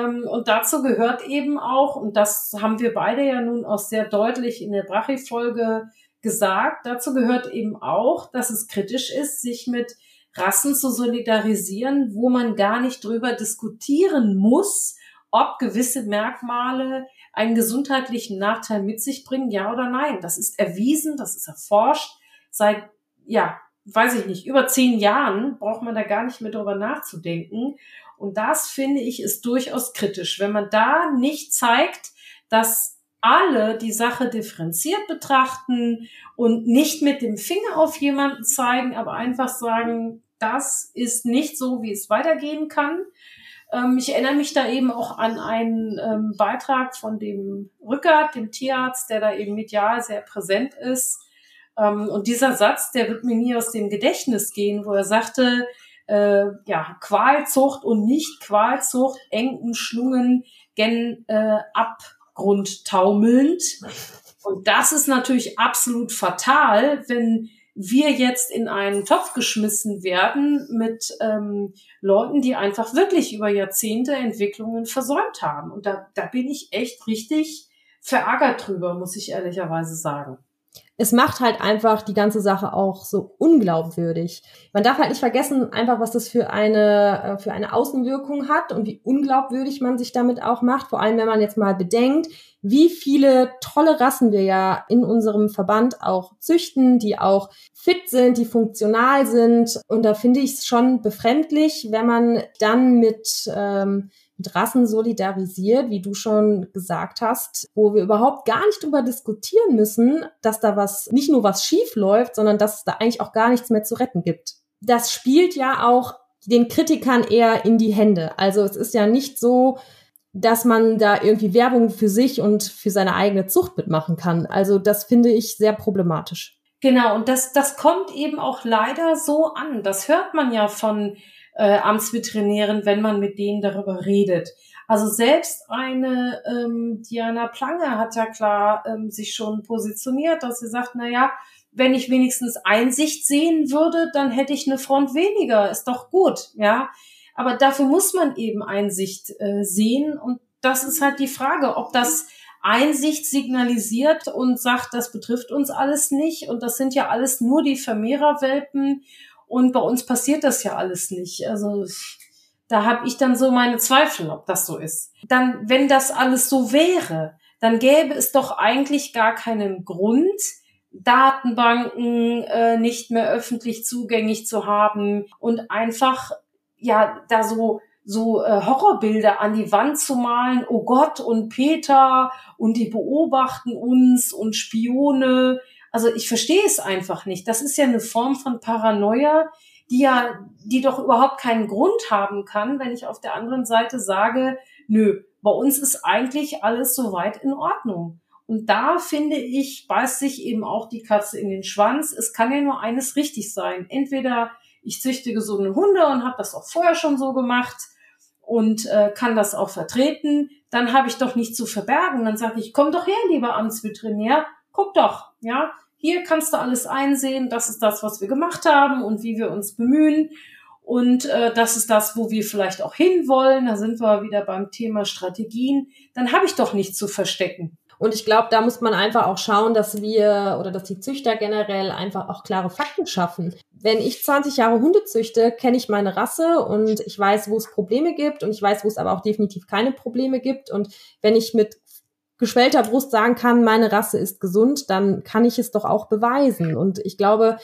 und dazu gehört eben auch, und das haben wir beide ja nun auch sehr deutlich in der Brachi-Folge gesagt, dazu gehört eben auch, dass es kritisch ist, sich mit Rassen zu solidarisieren, wo man gar nicht drüber diskutieren muss, ob gewisse Merkmale einen gesundheitlichen Nachteil mit sich bringen, ja oder nein. Das ist erwiesen, das ist erforscht. Seit, ja, weiß ich nicht, über zehn Jahren braucht man da gar nicht mehr drüber nachzudenken. Und das finde ich ist durchaus kritisch, wenn man da nicht zeigt, dass alle die Sache differenziert betrachten und nicht mit dem Finger auf jemanden zeigen, aber einfach sagen, das ist nicht so, wie es weitergehen kann. Ähm, ich erinnere mich da eben auch an einen ähm, Beitrag von dem Rückert, dem Tierarzt, der da eben medial sehr präsent ist. Ähm, und dieser Satz, der wird mir nie aus dem Gedächtnis gehen, wo er sagte, äh, ja, Qualzucht und Nicht-Qualzucht eng umschlungen, gen äh, Abgrund taumelnd. Und das ist natürlich absolut fatal, wenn wir jetzt in einen Topf geschmissen werden mit ähm, Leuten, die einfach wirklich über Jahrzehnte Entwicklungen versäumt haben. Und da, da bin ich echt richtig verärgert drüber, muss ich ehrlicherweise sagen es macht halt einfach die ganze Sache auch so unglaubwürdig. Man darf halt nicht vergessen, einfach was das für eine, äh, für eine Außenwirkung hat und wie unglaubwürdig man sich damit auch macht. Vor allem, wenn man jetzt mal bedenkt, wie viele tolle Rassen wir ja in unserem Verband auch züchten, die auch fit sind, die funktional sind. Und da finde ich es schon befremdlich, wenn man dann mit ähm, Rassen solidarisiert, wie du schon gesagt hast, wo wir überhaupt gar nicht drüber diskutieren müssen, dass da was, nicht nur was schief läuft, sondern dass es da eigentlich auch gar nichts mehr zu retten gibt. Das spielt ja auch den Kritikern eher in die Hände. Also es ist ja nicht so, dass man da irgendwie Werbung für sich und für seine eigene Zucht mitmachen kann. Also das finde ich sehr problematisch. Genau, und das, das kommt eben auch leider so an. Das hört man ja von äh, Amtsveterinären, wenn man mit denen darüber redet. Also selbst eine ähm, Diana Plange hat ja klar ähm, sich schon positioniert, dass sie sagt, na ja, wenn ich wenigstens Einsicht sehen würde, dann hätte ich eine Front weniger. Ist doch gut, ja. Aber dafür muss man eben Einsicht äh, sehen und das ist halt die Frage, ob das Einsicht signalisiert und sagt, das betrifft uns alles nicht und das sind ja alles nur die Vermehrerwelpen und bei uns passiert das ja alles nicht. Also da habe ich dann so meine Zweifel, ob das so ist. Dann, wenn das alles so wäre, dann gäbe es doch eigentlich gar keinen Grund, Datenbanken äh, nicht mehr öffentlich zugänglich zu haben und einfach ja da so so äh, Horrorbilder an die Wand zu malen, oh Gott und Peter und die beobachten uns und Spione. Also ich verstehe es einfach nicht. Das ist ja eine Form von Paranoia, die ja, die doch überhaupt keinen Grund haben kann, wenn ich auf der anderen Seite sage, nö, bei uns ist eigentlich alles soweit in Ordnung. Und da finde ich, beißt sich eben auch die Katze in den Schwanz. Es kann ja nur eines richtig sein. Entweder ich züchte gesunde Hunde und habe das auch vorher schon so gemacht und äh, kann das auch vertreten, dann habe ich doch nichts zu verbergen. Dann sage ich, komm doch her, lieber Amtsveterinär, guck doch, ja, hier kannst du alles einsehen, das ist das, was wir gemacht haben und wie wir uns bemühen. Und äh, das ist das, wo wir vielleicht auch hinwollen. Da sind wir wieder beim Thema Strategien. Dann habe ich doch nichts zu verstecken. Und ich glaube, da muss man einfach auch schauen, dass wir oder dass die Züchter generell einfach auch klare Fakten schaffen. Wenn ich 20 Jahre Hunde züchte, kenne ich meine Rasse und ich weiß, wo es Probleme gibt und ich weiß, wo es aber auch definitiv keine Probleme gibt. Und wenn ich mit geschwellter Brust sagen kann, meine Rasse ist gesund, dann kann ich es doch auch beweisen. Und ich glaube,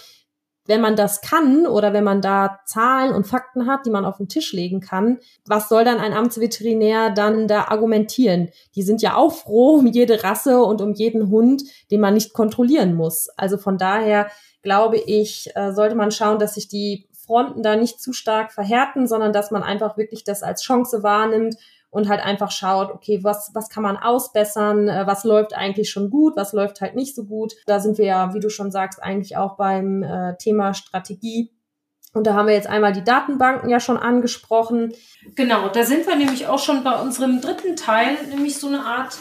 wenn man das kann oder wenn man da Zahlen und Fakten hat, die man auf den Tisch legen kann, was soll dann ein Amtsveterinär dann da argumentieren? Die sind ja auch froh um jede Rasse und um jeden Hund, den man nicht kontrollieren muss. Also von daher glaube ich, äh, sollte man schauen, dass sich die Fronten da nicht zu stark verhärten, sondern dass man einfach wirklich das als Chance wahrnimmt und halt einfach schaut, okay, was, was kann man ausbessern, äh, was läuft eigentlich schon gut, was läuft halt nicht so gut. Da sind wir ja, wie du schon sagst, eigentlich auch beim äh, Thema Strategie. Und da haben wir jetzt einmal die Datenbanken ja schon angesprochen. Genau, da sind wir nämlich auch schon bei unserem dritten Teil, nämlich so eine Art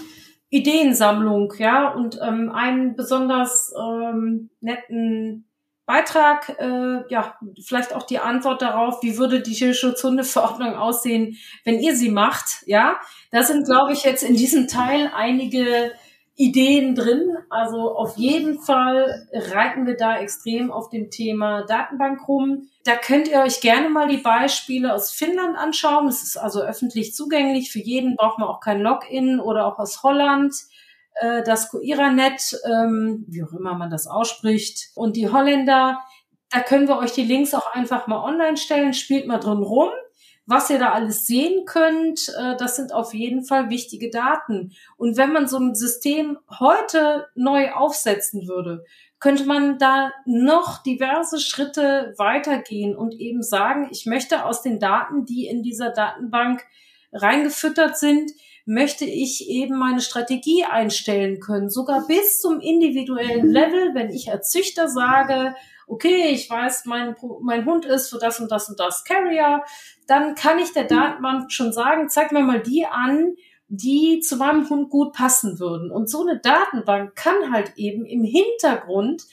Ideensammlung, ja, und ähm, einen besonders ähm, netten Beitrag, äh, ja, vielleicht auch die Antwort darauf, wie würde die Tierschutzhundeverordnung aussehen, wenn ihr sie macht, ja. Da sind, glaube ich, jetzt in diesem Teil einige Ideen drin. Also auf jeden Fall reiten wir da extrem auf dem Thema Datenbank rum. Da könnt ihr euch gerne mal die Beispiele aus Finnland anschauen. Es ist also öffentlich zugänglich. Für jeden braucht man auch kein Login oder auch aus Holland äh, das Coiranet, ähm, wie auch immer man das ausspricht, und die Holländer. Da können wir euch die Links auch einfach mal online stellen. Spielt mal drin rum. Was ihr da alles sehen könnt, äh, das sind auf jeden Fall wichtige Daten. Und wenn man so ein System heute neu aufsetzen würde, könnte man da noch diverse Schritte weitergehen und eben sagen, ich möchte aus den Daten, die in dieser Datenbank reingefüttert sind, möchte ich eben meine Strategie einstellen können, sogar bis zum individuellen Level, wenn ich als Züchter sage, okay, ich weiß, mein, mein Hund ist für das und das und das Carrier, dann kann ich der Datenbank schon sagen, zeig mir mal die an, die zu meinem Hund gut passen würden. Und so eine Datenbank kann halt eben im Hintergrund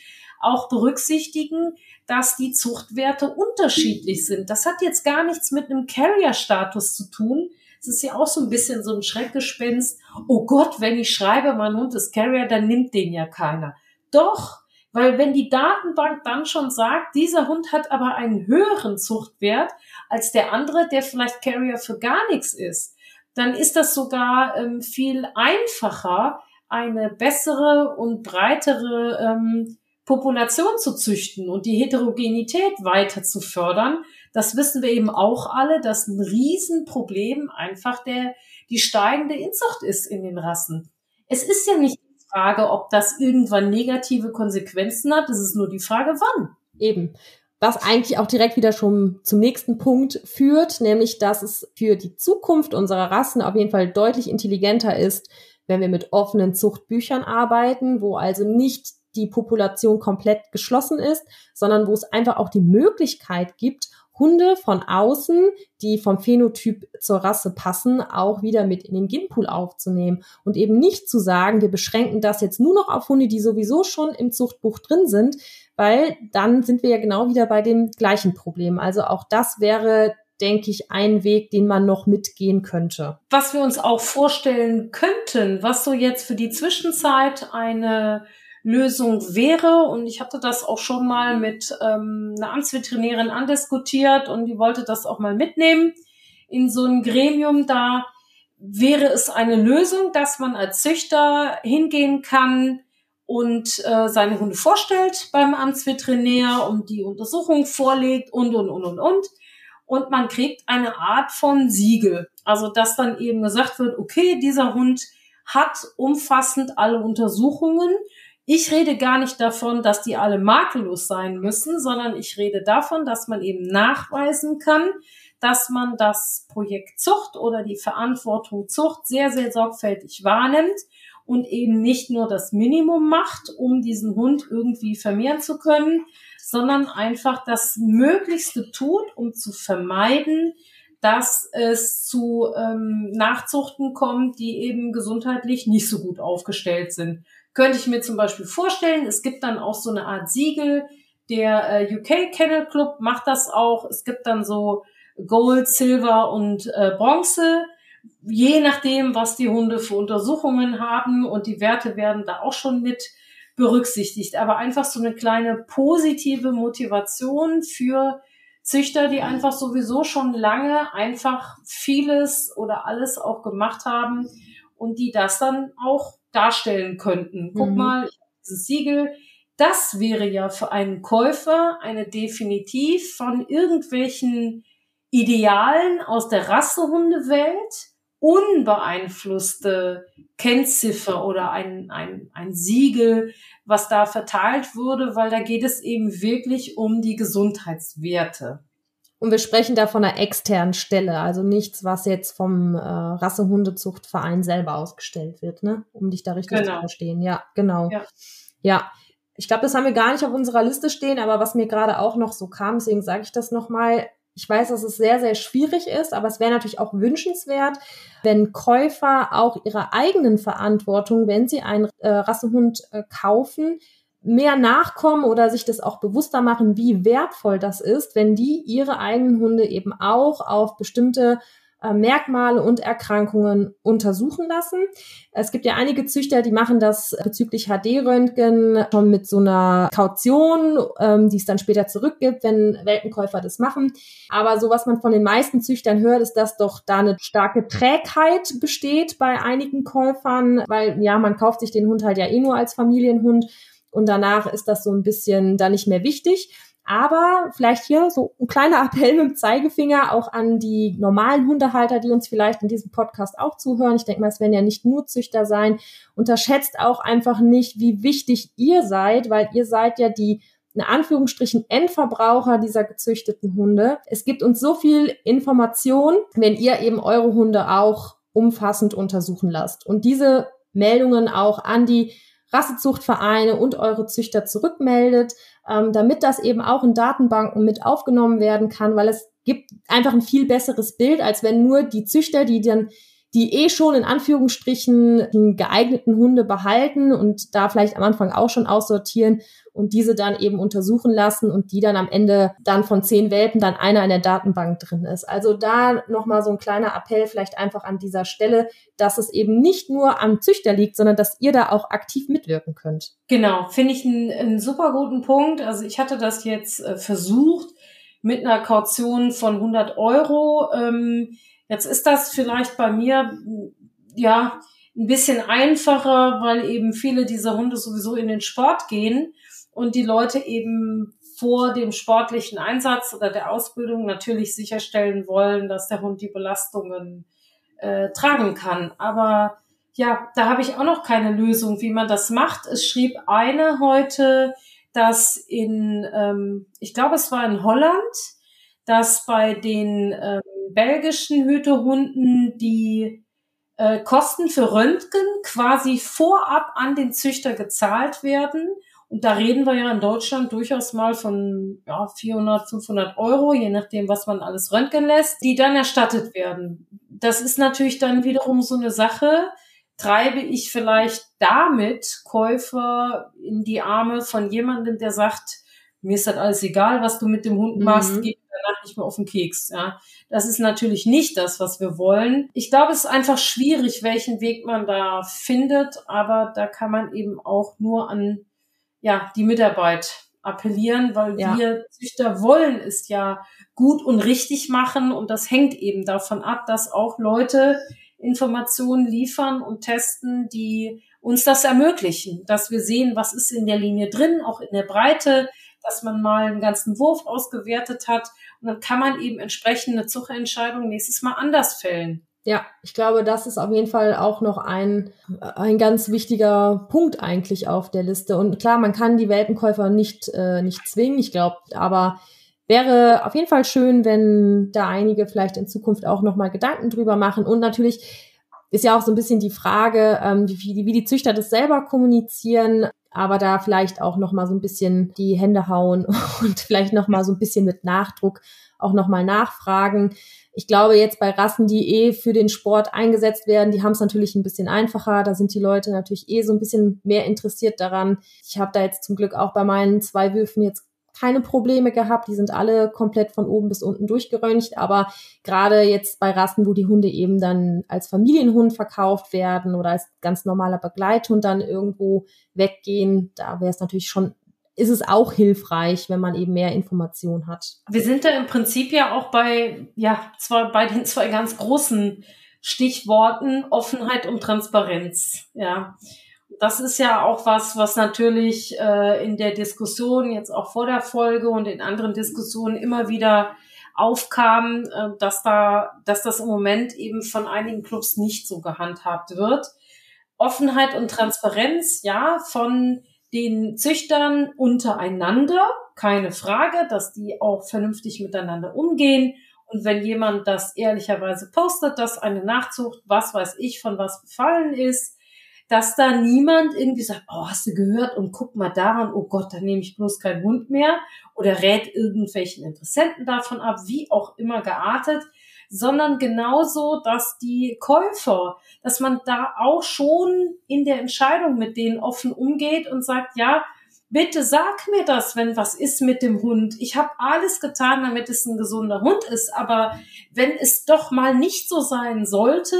auch berücksichtigen, dass die Zuchtwerte unterschiedlich sind. Das hat jetzt gar nichts mit einem Carrier-Status zu tun, es ist ja auch so ein bisschen so ein Schreckgespenst. Oh Gott, wenn ich schreibe, mein Hund ist Carrier, dann nimmt den ja keiner. Doch, weil wenn die Datenbank dann schon sagt, dieser Hund hat aber einen höheren Zuchtwert als der andere, der vielleicht Carrier für gar nichts ist, dann ist das sogar ähm, viel einfacher, eine bessere und breitere ähm, Population zu züchten und die Heterogenität weiter zu fördern, das wissen wir eben auch alle, dass ein Riesenproblem einfach der, die steigende Inzucht ist in den Rassen. Es ist ja nicht die Frage, ob das irgendwann negative Konsequenzen hat, es ist nur die Frage, wann. Eben. Was eigentlich auch direkt wieder schon zum nächsten Punkt führt, nämlich dass es für die Zukunft unserer Rassen auf jeden Fall deutlich intelligenter ist, wenn wir mit offenen Zuchtbüchern arbeiten, wo also nicht die Population komplett geschlossen ist, sondern wo es einfach auch die Möglichkeit gibt, Hunde von außen, die vom Phänotyp zur Rasse passen, auch wieder mit in den Genpool aufzunehmen und eben nicht zu sagen, wir beschränken das jetzt nur noch auf Hunde, die sowieso schon im Zuchtbuch drin sind, weil dann sind wir ja genau wieder bei dem gleichen Problem. Also auch das wäre denke ich, ein Weg, den man noch mitgehen könnte. Was wir uns auch vorstellen könnten, was so jetzt für die Zwischenzeit eine Lösung wäre. Und ich hatte das auch schon mal mit ähm, einer Amtsveterinärin andiskutiert und die wollte das auch mal mitnehmen in so ein Gremium. Da wäre es eine Lösung, dass man als Züchter hingehen kann und äh, seine Hunde vorstellt beim Amtsveterinär und die Untersuchung vorlegt und, und, und, und, und. und man kriegt eine Art von Siegel. Also, dass dann eben gesagt wird, okay, dieser Hund hat umfassend alle Untersuchungen. Ich rede gar nicht davon, dass die alle makellos sein müssen, sondern ich rede davon, dass man eben nachweisen kann, dass man das Projekt Zucht oder die Verantwortung Zucht sehr, sehr sorgfältig wahrnimmt und eben nicht nur das Minimum macht, um diesen Hund irgendwie vermehren zu können, sondern einfach das Möglichste tut, um zu vermeiden, dass es zu ähm, Nachzuchten kommt, die eben gesundheitlich nicht so gut aufgestellt sind. Könnte ich mir zum Beispiel vorstellen, es gibt dann auch so eine Art Siegel, der äh, UK Kennel Club macht das auch. Es gibt dann so Gold, Silber und äh, Bronze je nachdem, was die Hunde für Untersuchungen haben und die Werte werden da auch schon mit berücksichtigt. Aber einfach so eine kleine positive Motivation für Züchter, die einfach sowieso schon lange einfach vieles oder alles auch gemacht haben und die das dann auch darstellen könnten. Guck mhm. mal, dieses Siegel, das wäre ja für einen Käufer eine definitiv von irgendwelchen Idealen aus der Rassehundewelt unbeeinflusste Kennziffer oder ein, ein, ein Siegel, was da verteilt wurde, weil da geht es eben wirklich um die Gesundheitswerte. Und wir sprechen da von einer externen Stelle, also nichts, was jetzt vom äh, Rassehundezuchtverein selber ausgestellt wird, ne? Um dich da richtig genau. zu verstehen. Ja, genau. Ja. ja. Ich glaube, das haben wir gar nicht auf unserer Liste stehen, aber was mir gerade auch noch so kam, deswegen sage ich das nochmal, ich weiß, dass es sehr, sehr schwierig ist, aber es wäre natürlich auch wünschenswert, wenn Käufer auch ihrer eigenen Verantwortung, wenn sie einen äh, Rassehund äh, kaufen, mehr nachkommen oder sich das auch bewusster machen, wie wertvoll das ist, wenn die ihre eigenen Hunde eben auch auf bestimmte äh, Merkmale und Erkrankungen untersuchen lassen. Es gibt ja einige Züchter, die machen das bezüglich HD-Röntgen schon mit so einer Kaution, ähm, die es dann später zurückgibt, wenn Weltenkäufer das machen. Aber so was man von den meisten Züchtern hört, ist, dass doch da eine starke Trägheit besteht bei einigen Käufern, weil ja, man kauft sich den Hund halt ja eh nur als Familienhund und danach ist das so ein bisschen da nicht mehr wichtig. Aber vielleicht hier so ein kleiner Appell mit dem Zeigefinger auch an die normalen Hundehalter, die uns vielleicht in diesem Podcast auch zuhören. Ich denke mal, es werden ja nicht nur Züchter sein. Unterschätzt auch einfach nicht, wie wichtig ihr seid, weil ihr seid ja die in Anführungsstrichen Endverbraucher dieser gezüchteten Hunde. Es gibt uns so viel Information, wenn ihr eben eure Hunde auch umfassend untersuchen lasst und diese Meldungen auch an die Rassezuchtvereine und eure Züchter zurückmeldet, ähm, damit das eben auch in Datenbanken mit aufgenommen werden kann, weil es gibt einfach ein viel besseres Bild, als wenn nur die Züchter, die dann die eh schon in Anführungsstrichen geeigneten Hunde behalten und da vielleicht am Anfang auch schon aussortieren und diese dann eben untersuchen lassen und die dann am Ende dann von zehn Welpen dann einer in der Datenbank drin ist. Also da nochmal so ein kleiner Appell vielleicht einfach an dieser Stelle, dass es eben nicht nur am Züchter liegt, sondern dass ihr da auch aktiv mitwirken könnt. Genau, finde ich einen, einen super guten Punkt. Also ich hatte das jetzt äh, versucht mit einer Kaution von 100 Euro. Ähm, Jetzt ist das vielleicht bei mir, ja, ein bisschen einfacher, weil eben viele dieser Hunde sowieso in den Sport gehen und die Leute eben vor dem sportlichen Einsatz oder der Ausbildung natürlich sicherstellen wollen, dass der Hund die Belastungen äh, tragen kann. Aber ja, da habe ich auch noch keine Lösung, wie man das macht. Es schrieb eine heute, dass in, ähm, ich glaube, es war in Holland, dass bei den ähm, belgischen Hütehunden die äh, Kosten für Röntgen quasi vorab an den Züchter gezahlt werden. Und da reden wir ja in Deutschland durchaus mal von ja, 400, 500 Euro, je nachdem, was man alles röntgen lässt, die dann erstattet werden. Das ist natürlich dann wiederum so eine Sache. Treibe ich vielleicht damit Käufer in die Arme von jemandem, der sagt, mir ist das alles egal, was du mit dem Hund machst, mhm. geh danach nicht mehr auf den Keks. Ja. Das ist natürlich nicht das, was wir wollen. Ich glaube, es ist einfach schwierig, welchen Weg man da findet, aber da kann man eben auch nur an ja, die Mitarbeit appellieren, weil ja. wir Züchter wollen es ja gut und richtig machen und das hängt eben davon ab, dass auch Leute Informationen liefern und testen, die uns das ermöglichen, dass wir sehen, was ist in der Linie drin, auch in der Breite, dass man mal einen ganzen Wurf ausgewertet hat und dann kann man eben entsprechende Zuchtentscheidungen nächstes Mal anders fällen. Ja, ich glaube, das ist auf jeden Fall auch noch ein, ein ganz wichtiger Punkt eigentlich auf der Liste. Und klar, man kann die Welpenkäufer nicht, äh, nicht zwingen, ich glaube, aber wäre auf jeden Fall schön, wenn da einige vielleicht in Zukunft auch nochmal Gedanken drüber machen. Und natürlich ist ja auch so ein bisschen die Frage, ähm, wie, wie die Züchter das selber kommunizieren, aber da vielleicht auch nochmal so ein bisschen die Hände hauen und vielleicht nochmal so ein bisschen mit Nachdruck auch nochmal nachfragen ich glaube jetzt bei Rassen, die eh für den Sport eingesetzt werden, die haben es natürlich ein bisschen einfacher. Da sind die Leute natürlich eh so ein bisschen mehr interessiert daran. Ich habe da jetzt zum Glück auch bei meinen zwei Würfen jetzt keine Probleme gehabt. Die sind alle komplett von oben bis unten durchgeröntgt. Aber gerade jetzt bei Rassen, wo die Hunde eben dann als Familienhund verkauft werden oder als ganz normaler Begleithund dann irgendwo weggehen, da wäre es natürlich schon ist es auch hilfreich, wenn man eben mehr Informationen hat. Wir sind da im Prinzip ja auch bei, ja, zwar bei den zwei ganz großen Stichworten Offenheit und Transparenz, ja. Das ist ja auch was, was natürlich äh, in der Diskussion jetzt auch vor der Folge und in anderen Diskussionen immer wieder aufkam, äh, dass da, dass das im Moment eben von einigen Clubs nicht so gehandhabt wird. Offenheit und Transparenz, ja, von den Züchtern untereinander, keine Frage, dass die auch vernünftig miteinander umgehen. Und wenn jemand das ehrlicherweise postet, dass eine Nachzucht, was weiß ich, von was befallen ist, dass da niemand irgendwie sagt, oh, hast du gehört und guck mal daran, oh Gott, da nehme ich bloß keinen Hund mehr oder rät irgendwelchen Interessenten davon ab, wie auch immer geartet, sondern genauso, dass die Käufer, dass man da auch schon in der Entscheidung mit denen offen umgeht und sagt, ja, bitte sag mir das, wenn was ist mit dem Hund. Ich habe alles getan, damit es ein gesunder Hund ist, aber wenn es doch mal nicht so sein sollte,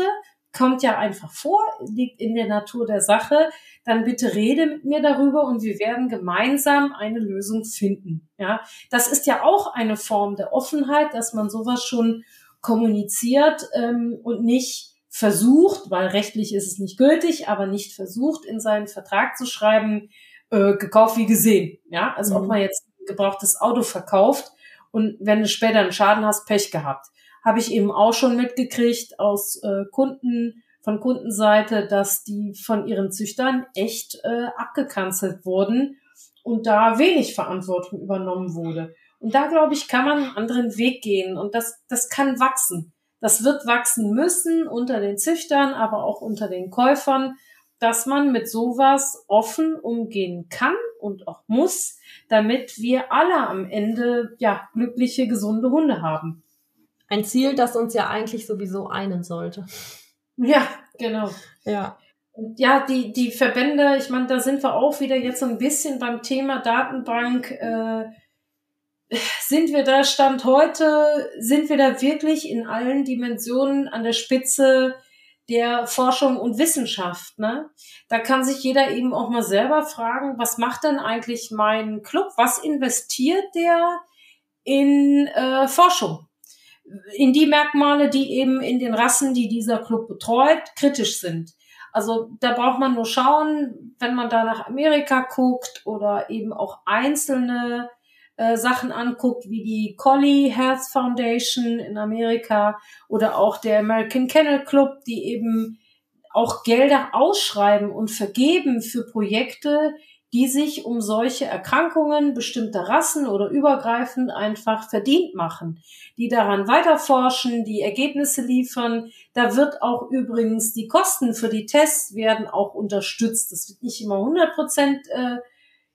kommt ja einfach vor, liegt in der Natur der Sache, dann bitte rede mit mir darüber und wir werden gemeinsam eine Lösung finden. Ja, das ist ja auch eine Form der Offenheit, dass man sowas schon kommuniziert ähm, und nicht versucht, weil rechtlich ist es nicht gültig, aber nicht versucht, in seinen Vertrag zu schreiben, äh, gekauft wie gesehen. Ja, also mhm. ob man jetzt ein gebrauchtes Auto verkauft und wenn du später einen Schaden hast, Pech gehabt. Habe ich eben auch schon mitgekriegt aus äh, Kunden, von Kundenseite, dass die von ihren Züchtern echt äh, abgekanzelt wurden und da wenig Verantwortung übernommen wurde. Und da, glaube ich, kann man einen anderen Weg gehen. Und das, das kann wachsen. Das wird wachsen müssen unter den Züchtern, aber auch unter den Käufern, dass man mit sowas offen umgehen kann und auch muss, damit wir alle am Ende, ja, glückliche, gesunde Hunde haben. Ein Ziel, das uns ja eigentlich sowieso einen sollte. Ja, genau. Ja. Ja, die, die Verbände, ich meine, da sind wir auch wieder jetzt so ein bisschen beim Thema Datenbank. Äh, sind wir da Stand heute, sind wir da wirklich in allen Dimensionen an der Spitze der Forschung und Wissenschaft. Ne? Da kann sich jeder eben auch mal selber fragen, was macht denn eigentlich mein Club? Was investiert der in äh, Forschung? In die Merkmale, die eben in den Rassen, die dieser Club betreut, kritisch sind. Also da braucht man nur schauen, wenn man da nach Amerika guckt oder eben auch einzelne äh, Sachen anguckt, wie die Collie Health Foundation in Amerika oder auch der American Kennel Club, die eben auch Gelder ausschreiben und vergeben für Projekte, die sich um solche Erkrankungen bestimmter Rassen oder übergreifend einfach verdient machen, die daran weiterforschen, die Ergebnisse liefern. Da wird auch übrigens die Kosten für die Tests werden auch unterstützt. Das wird nicht immer 100 Prozent äh,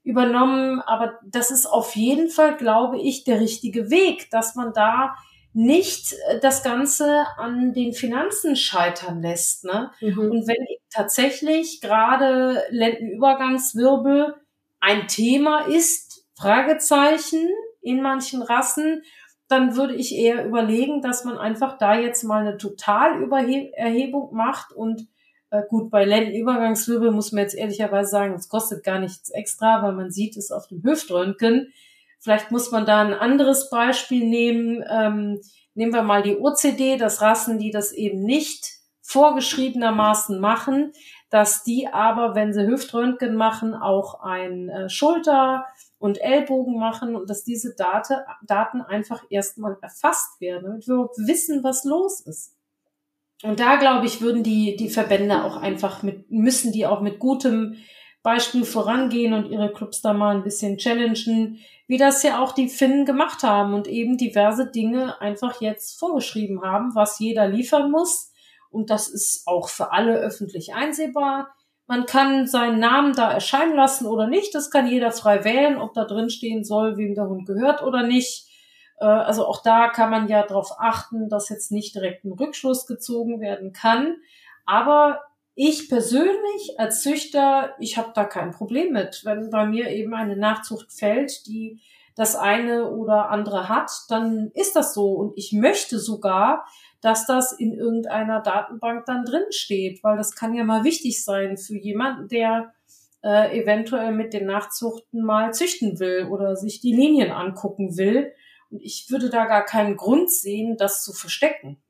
übernommen. Aber das ist auf jeden Fall, glaube ich, der richtige Weg, dass man da nicht äh, das Ganze an den Finanzen scheitern lässt. Ne? Mhm. Und wenn tatsächlich gerade Lendenübergangswirbel ein Thema ist, Fragezeichen in manchen Rassen, dann würde ich eher überlegen, dass man einfach da jetzt mal eine Totalüberhebung macht und äh, gut, bei Lendenübergangswirbel muss man jetzt ehrlicherweise sagen, es kostet gar nichts extra, weil man sieht es auf dem Hüftröntgen. Vielleicht muss man da ein anderes Beispiel nehmen. Ähm, nehmen wir mal die OCD, das Rassen, die das eben nicht vorgeschriebenermaßen machen, dass die aber, wenn sie Hüftröntgen machen, auch ein äh, Schulter und Ellbogen machen und dass diese Date, Daten einfach erstmal erfasst werden, damit wir wissen, was los ist. Und da glaube ich, würden die, die Verbände auch einfach mit, müssen die auch mit gutem Beispiel vorangehen und ihre Clubs da mal ein bisschen challengen, wie das ja auch die Finnen gemacht haben und eben diverse Dinge einfach jetzt vorgeschrieben haben, was jeder liefern muss. Und das ist auch für alle öffentlich einsehbar. Man kann seinen Namen da erscheinen lassen oder nicht. Das kann jeder frei wählen, ob da drin stehen soll, wem der Hund gehört oder nicht. Äh, also auch da kann man ja darauf achten, dass jetzt nicht direkt ein Rückschluss gezogen werden kann. Aber ich persönlich als Züchter, ich habe da kein Problem mit. Wenn bei mir eben eine Nachzucht fällt, die das eine oder andere hat, dann ist das so. Und ich möchte sogar, dass das in irgendeiner Datenbank dann drin steht, weil das kann ja mal wichtig sein für jemanden, der äh, eventuell mit den Nachzuchten mal züchten will oder sich die Linien angucken will. Und ich würde da gar keinen Grund sehen, das zu verstecken.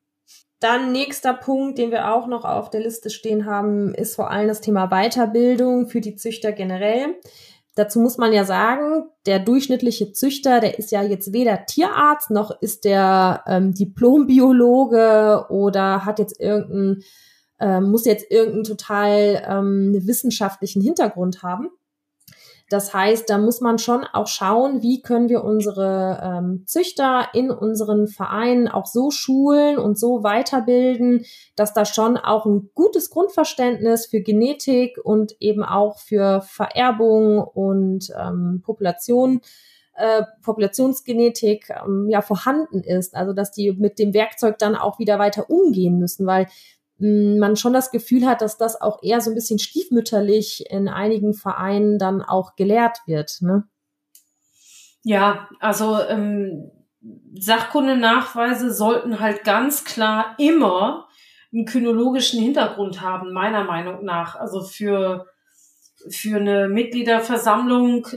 Dann nächster Punkt, den wir auch noch auf der Liste stehen haben, ist vor allem das Thema Weiterbildung für die Züchter generell. Dazu muss man ja sagen, der durchschnittliche Züchter, der ist ja jetzt weder Tierarzt noch ist der ähm, Diplombiologe oder hat jetzt irgendeinen, äh, muss jetzt irgendeinen total ähm, wissenschaftlichen Hintergrund haben. Das heißt, da muss man schon auch schauen, wie können wir unsere ähm, Züchter in unseren Vereinen auch so schulen und so weiterbilden, dass da schon auch ein gutes Grundverständnis für Genetik und eben auch für Vererbung und ähm, Population äh, Populationsgenetik ähm, ja vorhanden ist, also dass die mit dem Werkzeug dann auch wieder weiter umgehen müssen, weil man schon das Gefühl hat, dass das auch eher so ein bisschen stiefmütterlich in einigen Vereinen dann auch gelehrt wird. Ne? Ja, also ähm, Sachkundenachweise sollten halt ganz klar immer einen kynologischen Hintergrund haben, meiner Meinung nach. Also für für eine Mitgliederversammlung,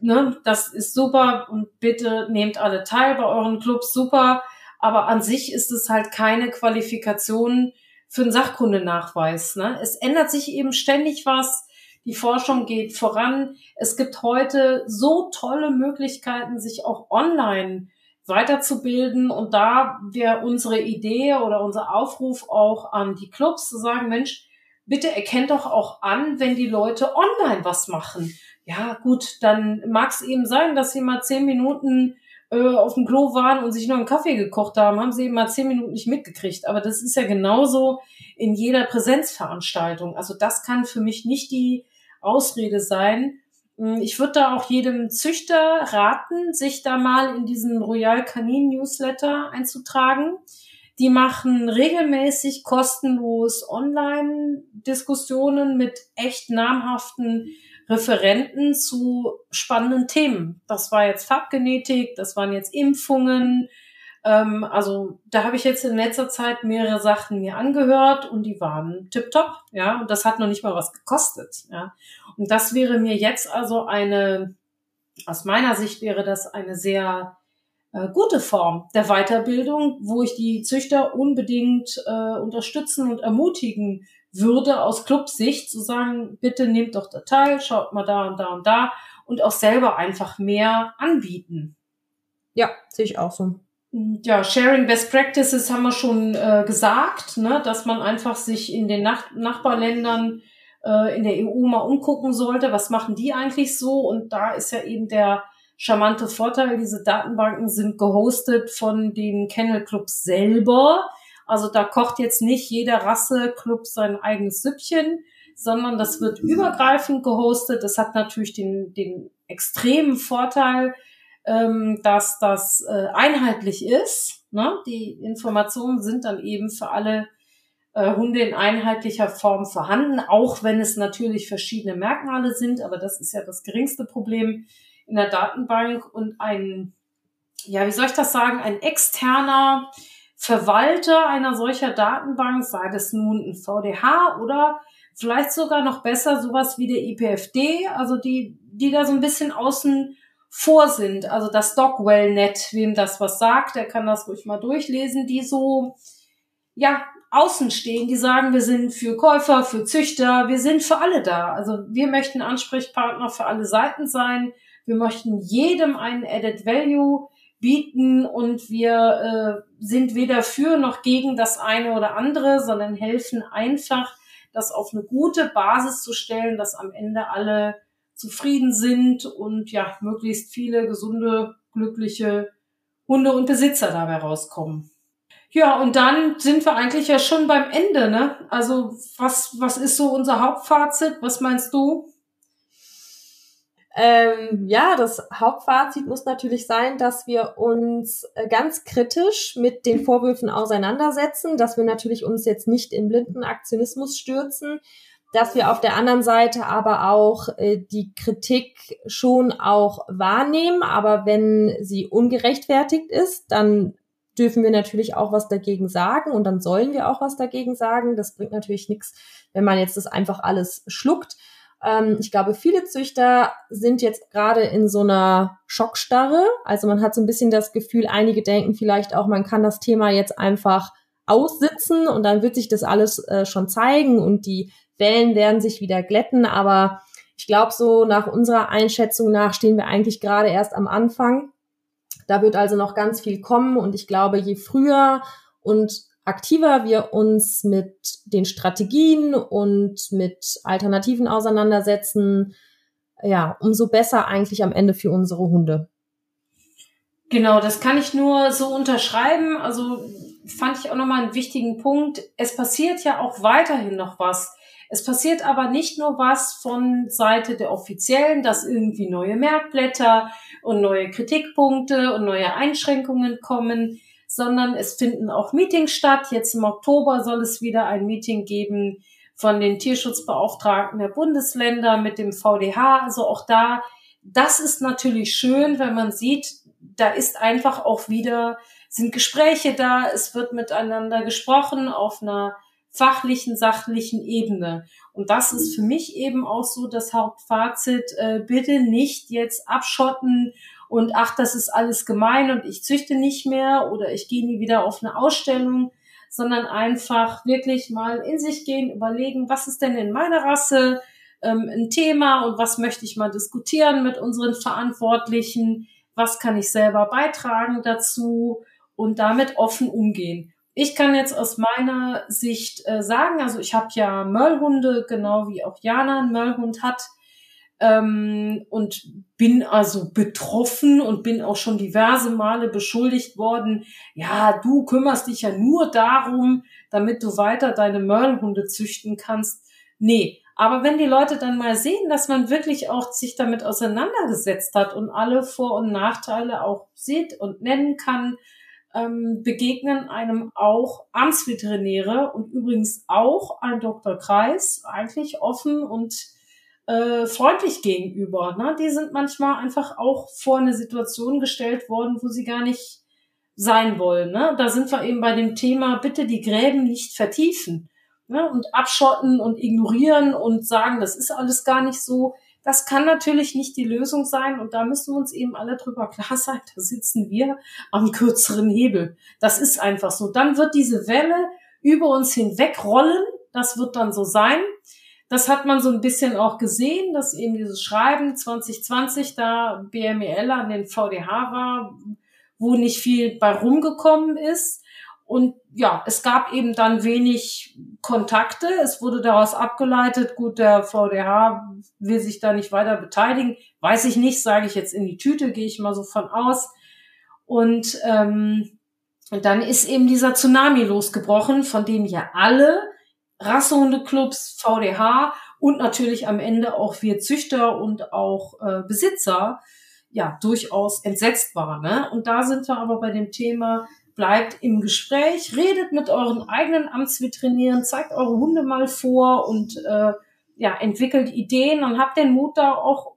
ne, das ist super und bitte nehmt alle teil bei euren Clubs, super. Aber an sich ist es halt keine Qualifikation für einen Sachkundenachweis. Ne? Es ändert sich eben ständig was. Die Forschung geht voran. Es gibt heute so tolle Möglichkeiten, sich auch online weiterzubilden. Und da wäre unsere Idee oder unser Aufruf auch an die Clubs zu sagen, Mensch, bitte erkennt doch auch an, wenn die Leute online was machen. Ja, gut, dann mag es eben sein, dass sie mal zehn Minuten äh, auf dem Klo waren und sich noch einen Kaffee gekocht haben, haben sie eben mal zehn Minuten nicht mitgekriegt. Aber das ist ja genauso in jeder Präsenzveranstaltung. Also das kann für mich nicht die Ausrede sein. Hm, ich würde da auch jedem Züchter raten, sich da mal in diesen Royal Canin Newsletter einzutragen. Die machen regelmäßig kostenlos Online-Diskussionen mit echt namhaften Referenten zu spannenden Themen. Das war jetzt Farbgenetik, das waren jetzt Impfungen. Ähm, also da habe ich jetzt in letzter Zeit mehrere Sachen mir angehört und die waren tipptopp, ja. Und das hat noch nicht mal was gekostet, ja. Und das wäre mir jetzt also eine, aus meiner Sicht wäre das eine sehr äh, gute Form der Weiterbildung, wo ich die Züchter unbedingt äh, unterstützen und ermutigen würde aus Clubsicht zu sagen, bitte nehmt doch da teil, schaut mal da und da und da und auch selber einfach mehr anbieten. Ja, sehe ich auch so. Ja, Sharing Best Practices haben wir schon äh, gesagt, ne, dass man einfach sich in den Nach Nachbarländern äh, in der EU mal umgucken sollte, was machen die eigentlich so? Und da ist ja eben der charmante Vorteil, diese Datenbanken sind gehostet von den Kennel Clubs selber. Also da kocht jetzt nicht jeder Rasseclub sein eigenes Süppchen, sondern das wird übergreifend gehostet. Das hat natürlich den, den extremen Vorteil, ähm, dass das äh, einheitlich ist. Ne? Die Informationen sind dann eben für alle äh, Hunde in einheitlicher Form vorhanden, auch wenn es natürlich verschiedene Merkmale sind, aber das ist ja das geringste Problem in der Datenbank und ein, ja, wie soll ich das sagen, ein externer Verwalter einer solcher Datenbank, sei das nun ein VDH oder vielleicht sogar noch besser sowas wie der IPFD, also die, die da so ein bisschen außen vor sind. Also das Dockwell-Net, wem das was sagt, der kann das ruhig mal durchlesen, die so, ja, außen stehen, die sagen, wir sind für Käufer, für Züchter, wir sind für alle da. Also wir möchten Ansprechpartner für alle Seiten sein. Wir möchten jedem einen Added Value bieten und wir äh, sind weder für noch gegen das eine oder andere, sondern helfen einfach, das auf eine gute Basis zu stellen, dass am Ende alle zufrieden sind und ja, möglichst viele gesunde, glückliche Hunde und Besitzer dabei rauskommen. Ja, und dann sind wir eigentlich ja schon beim Ende, ne? Also, was, was ist so unser Hauptfazit? Was meinst du? Ähm, ja, das Hauptfazit muss natürlich sein, dass wir uns äh, ganz kritisch mit den Vorwürfen auseinandersetzen, dass wir natürlich uns jetzt nicht in blinden Aktionismus stürzen, dass wir auf der anderen Seite aber auch äh, die Kritik schon auch wahrnehmen, aber wenn sie ungerechtfertigt ist, dann dürfen wir natürlich auch was dagegen sagen und dann sollen wir auch was dagegen sagen. Das bringt natürlich nichts, wenn man jetzt das einfach alles schluckt. Ähm, ich glaube, viele Züchter sind jetzt gerade in so einer Schockstarre. Also man hat so ein bisschen das Gefühl, einige denken vielleicht auch, man kann das Thema jetzt einfach aussitzen und dann wird sich das alles äh, schon zeigen und die Wellen werden sich wieder glätten. Aber ich glaube, so nach unserer Einschätzung nach stehen wir eigentlich gerade erst am Anfang. Da wird also noch ganz viel kommen und ich glaube, je früher und aktiver wir uns mit den Strategien und mit Alternativen auseinandersetzen, ja, umso besser eigentlich am Ende für unsere Hunde. Genau, das kann ich nur so unterschreiben. Also fand ich auch nochmal einen wichtigen Punkt. Es passiert ja auch weiterhin noch was. Es passiert aber nicht nur was von Seite der Offiziellen, dass irgendwie neue Merkblätter und neue Kritikpunkte und neue Einschränkungen kommen sondern es finden auch Meetings statt. Jetzt im Oktober soll es wieder ein Meeting geben von den Tierschutzbeauftragten der Bundesländer mit dem VDH. Also auch da, das ist natürlich schön, wenn man sieht, da ist einfach auch wieder, sind Gespräche da, es wird miteinander gesprochen auf einer fachlichen, sachlichen Ebene. Und das ist für mich eben auch so das Hauptfazit. Äh, bitte nicht jetzt abschotten und ach, das ist alles gemein und ich züchte nicht mehr oder ich gehe nie wieder auf eine Ausstellung, sondern einfach wirklich mal in sich gehen, überlegen, was ist denn in meiner Rasse ähm, ein Thema und was möchte ich mal diskutieren mit unseren Verantwortlichen, was kann ich selber beitragen dazu und damit offen umgehen. Ich kann jetzt aus meiner Sicht äh, sagen, also ich habe ja Möllhunde, genau wie auch Jana einen Möllhund hat ähm, und bin also betroffen und bin auch schon diverse Male beschuldigt worden, ja, du kümmerst dich ja nur darum, damit du weiter deine Möllhunde züchten kannst. Nee, aber wenn die Leute dann mal sehen, dass man wirklich auch sich damit auseinandergesetzt hat und alle Vor- und Nachteile auch sieht und nennen kann, ähm, begegnen einem auch Amtsveterinäre und übrigens auch ein Dr. Kreis eigentlich offen und äh, freundlich gegenüber. Ne? Die sind manchmal einfach auch vor eine Situation gestellt worden, wo sie gar nicht sein wollen. Ne? Da sind wir eben bei dem Thema, bitte die Gräben nicht vertiefen ne? und abschotten und ignorieren und sagen, das ist alles gar nicht so. Das kann natürlich nicht die Lösung sein und da müssen wir uns eben alle drüber klar sein, da sitzen wir am kürzeren Hebel. Das ist einfach so. Dann wird diese Welle über uns hinwegrollen, das wird dann so sein. Das hat man so ein bisschen auch gesehen, dass eben dieses Schreiben 2020 da BMEL an den VDH war, wo nicht viel bei rumgekommen ist. Und ja, es gab eben dann wenig Kontakte. Es wurde daraus abgeleitet, gut, der VDH will sich da nicht weiter beteiligen. Weiß ich nicht, sage ich jetzt in die Tüte, gehe ich mal so von aus. Und, ähm, dann ist eben dieser Tsunami losgebrochen, von dem ja alle Rassehundeclubs, VDH und natürlich am Ende auch wir Züchter und auch äh, Besitzer ja durchaus entsetzt waren. Ne? Und da sind wir aber bei dem Thema, bleibt im Gespräch, redet mit euren eigenen Amtsveterinären, zeigt eure Hunde mal vor und äh, ja, entwickelt Ideen und habt den Mut da auch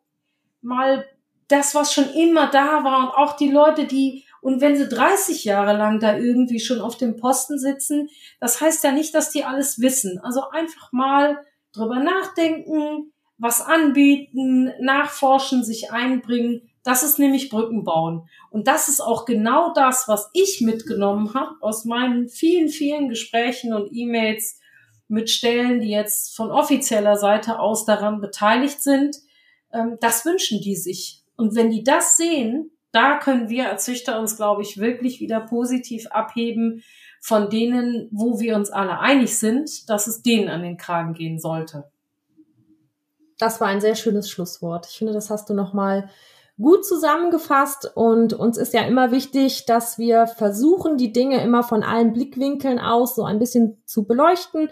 mal das, was schon immer da war und auch die Leute, die und wenn sie 30 Jahre lang da irgendwie schon auf dem Posten sitzen, das heißt ja nicht, dass die alles wissen. Also einfach mal drüber nachdenken, was anbieten, nachforschen, sich einbringen. Das ist nämlich Brücken bauen. Und das ist auch genau das, was ich mitgenommen habe aus meinen vielen, vielen Gesprächen und E-Mails mit Stellen, die jetzt von offizieller Seite aus daran beteiligt sind. Ähm, das wünschen die sich Und wenn die das sehen, da können wir als Züchter uns, glaube ich, wirklich wieder positiv abheben von denen, wo wir uns alle einig sind, dass es denen an den Kragen gehen sollte. Das war ein sehr schönes Schlusswort. Ich finde, das hast du nochmal gut zusammengefasst und uns ist ja immer wichtig, dass wir versuchen, die Dinge immer von allen Blickwinkeln aus so ein bisschen zu beleuchten.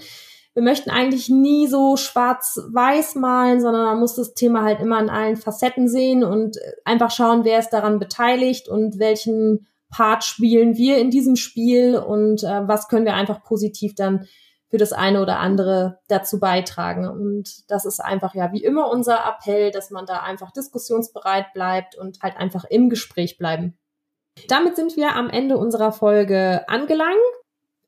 Wir möchten eigentlich nie so schwarz-weiß malen, sondern man muss das Thema halt immer in allen Facetten sehen und einfach schauen, wer ist daran beteiligt und welchen Part spielen wir in diesem Spiel und äh, was können wir einfach positiv dann für das eine oder andere dazu beitragen. Und das ist einfach ja wie immer unser Appell, dass man da einfach diskussionsbereit bleibt und halt einfach im Gespräch bleiben. Damit sind wir am Ende unserer Folge angelangt.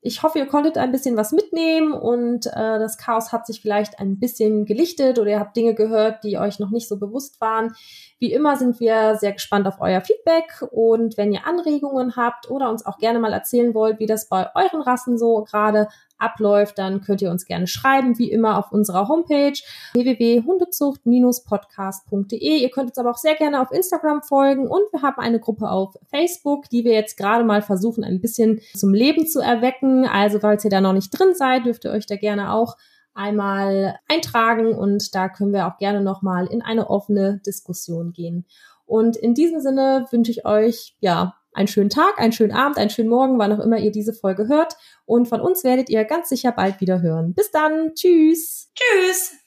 Ich hoffe, ihr konntet ein bisschen was mitnehmen und äh, das Chaos hat sich vielleicht ein bisschen gelichtet oder ihr habt Dinge gehört, die euch noch nicht so bewusst waren. Wie immer sind wir sehr gespannt auf euer Feedback und wenn ihr Anregungen habt oder uns auch gerne mal erzählen wollt, wie das bei euren Rassen so gerade abläuft, dann könnt ihr uns gerne schreiben, wie immer auf unserer Homepage www.hundezucht-podcast.de. Ihr könnt uns aber auch sehr gerne auf Instagram folgen und wir haben eine Gruppe auf Facebook, die wir jetzt gerade mal versuchen, ein bisschen zum Leben zu erwecken. Also, falls ihr da noch nicht drin seid, dürft ihr euch da gerne auch einmal eintragen und da können wir auch gerne nochmal in eine offene Diskussion gehen. Und in diesem Sinne wünsche ich euch, ja, einen schönen Tag, einen schönen Abend, einen schönen Morgen, wann auch immer ihr diese Folge hört. Und von uns werdet ihr ganz sicher bald wieder hören. Bis dann. Tschüss. Tschüss.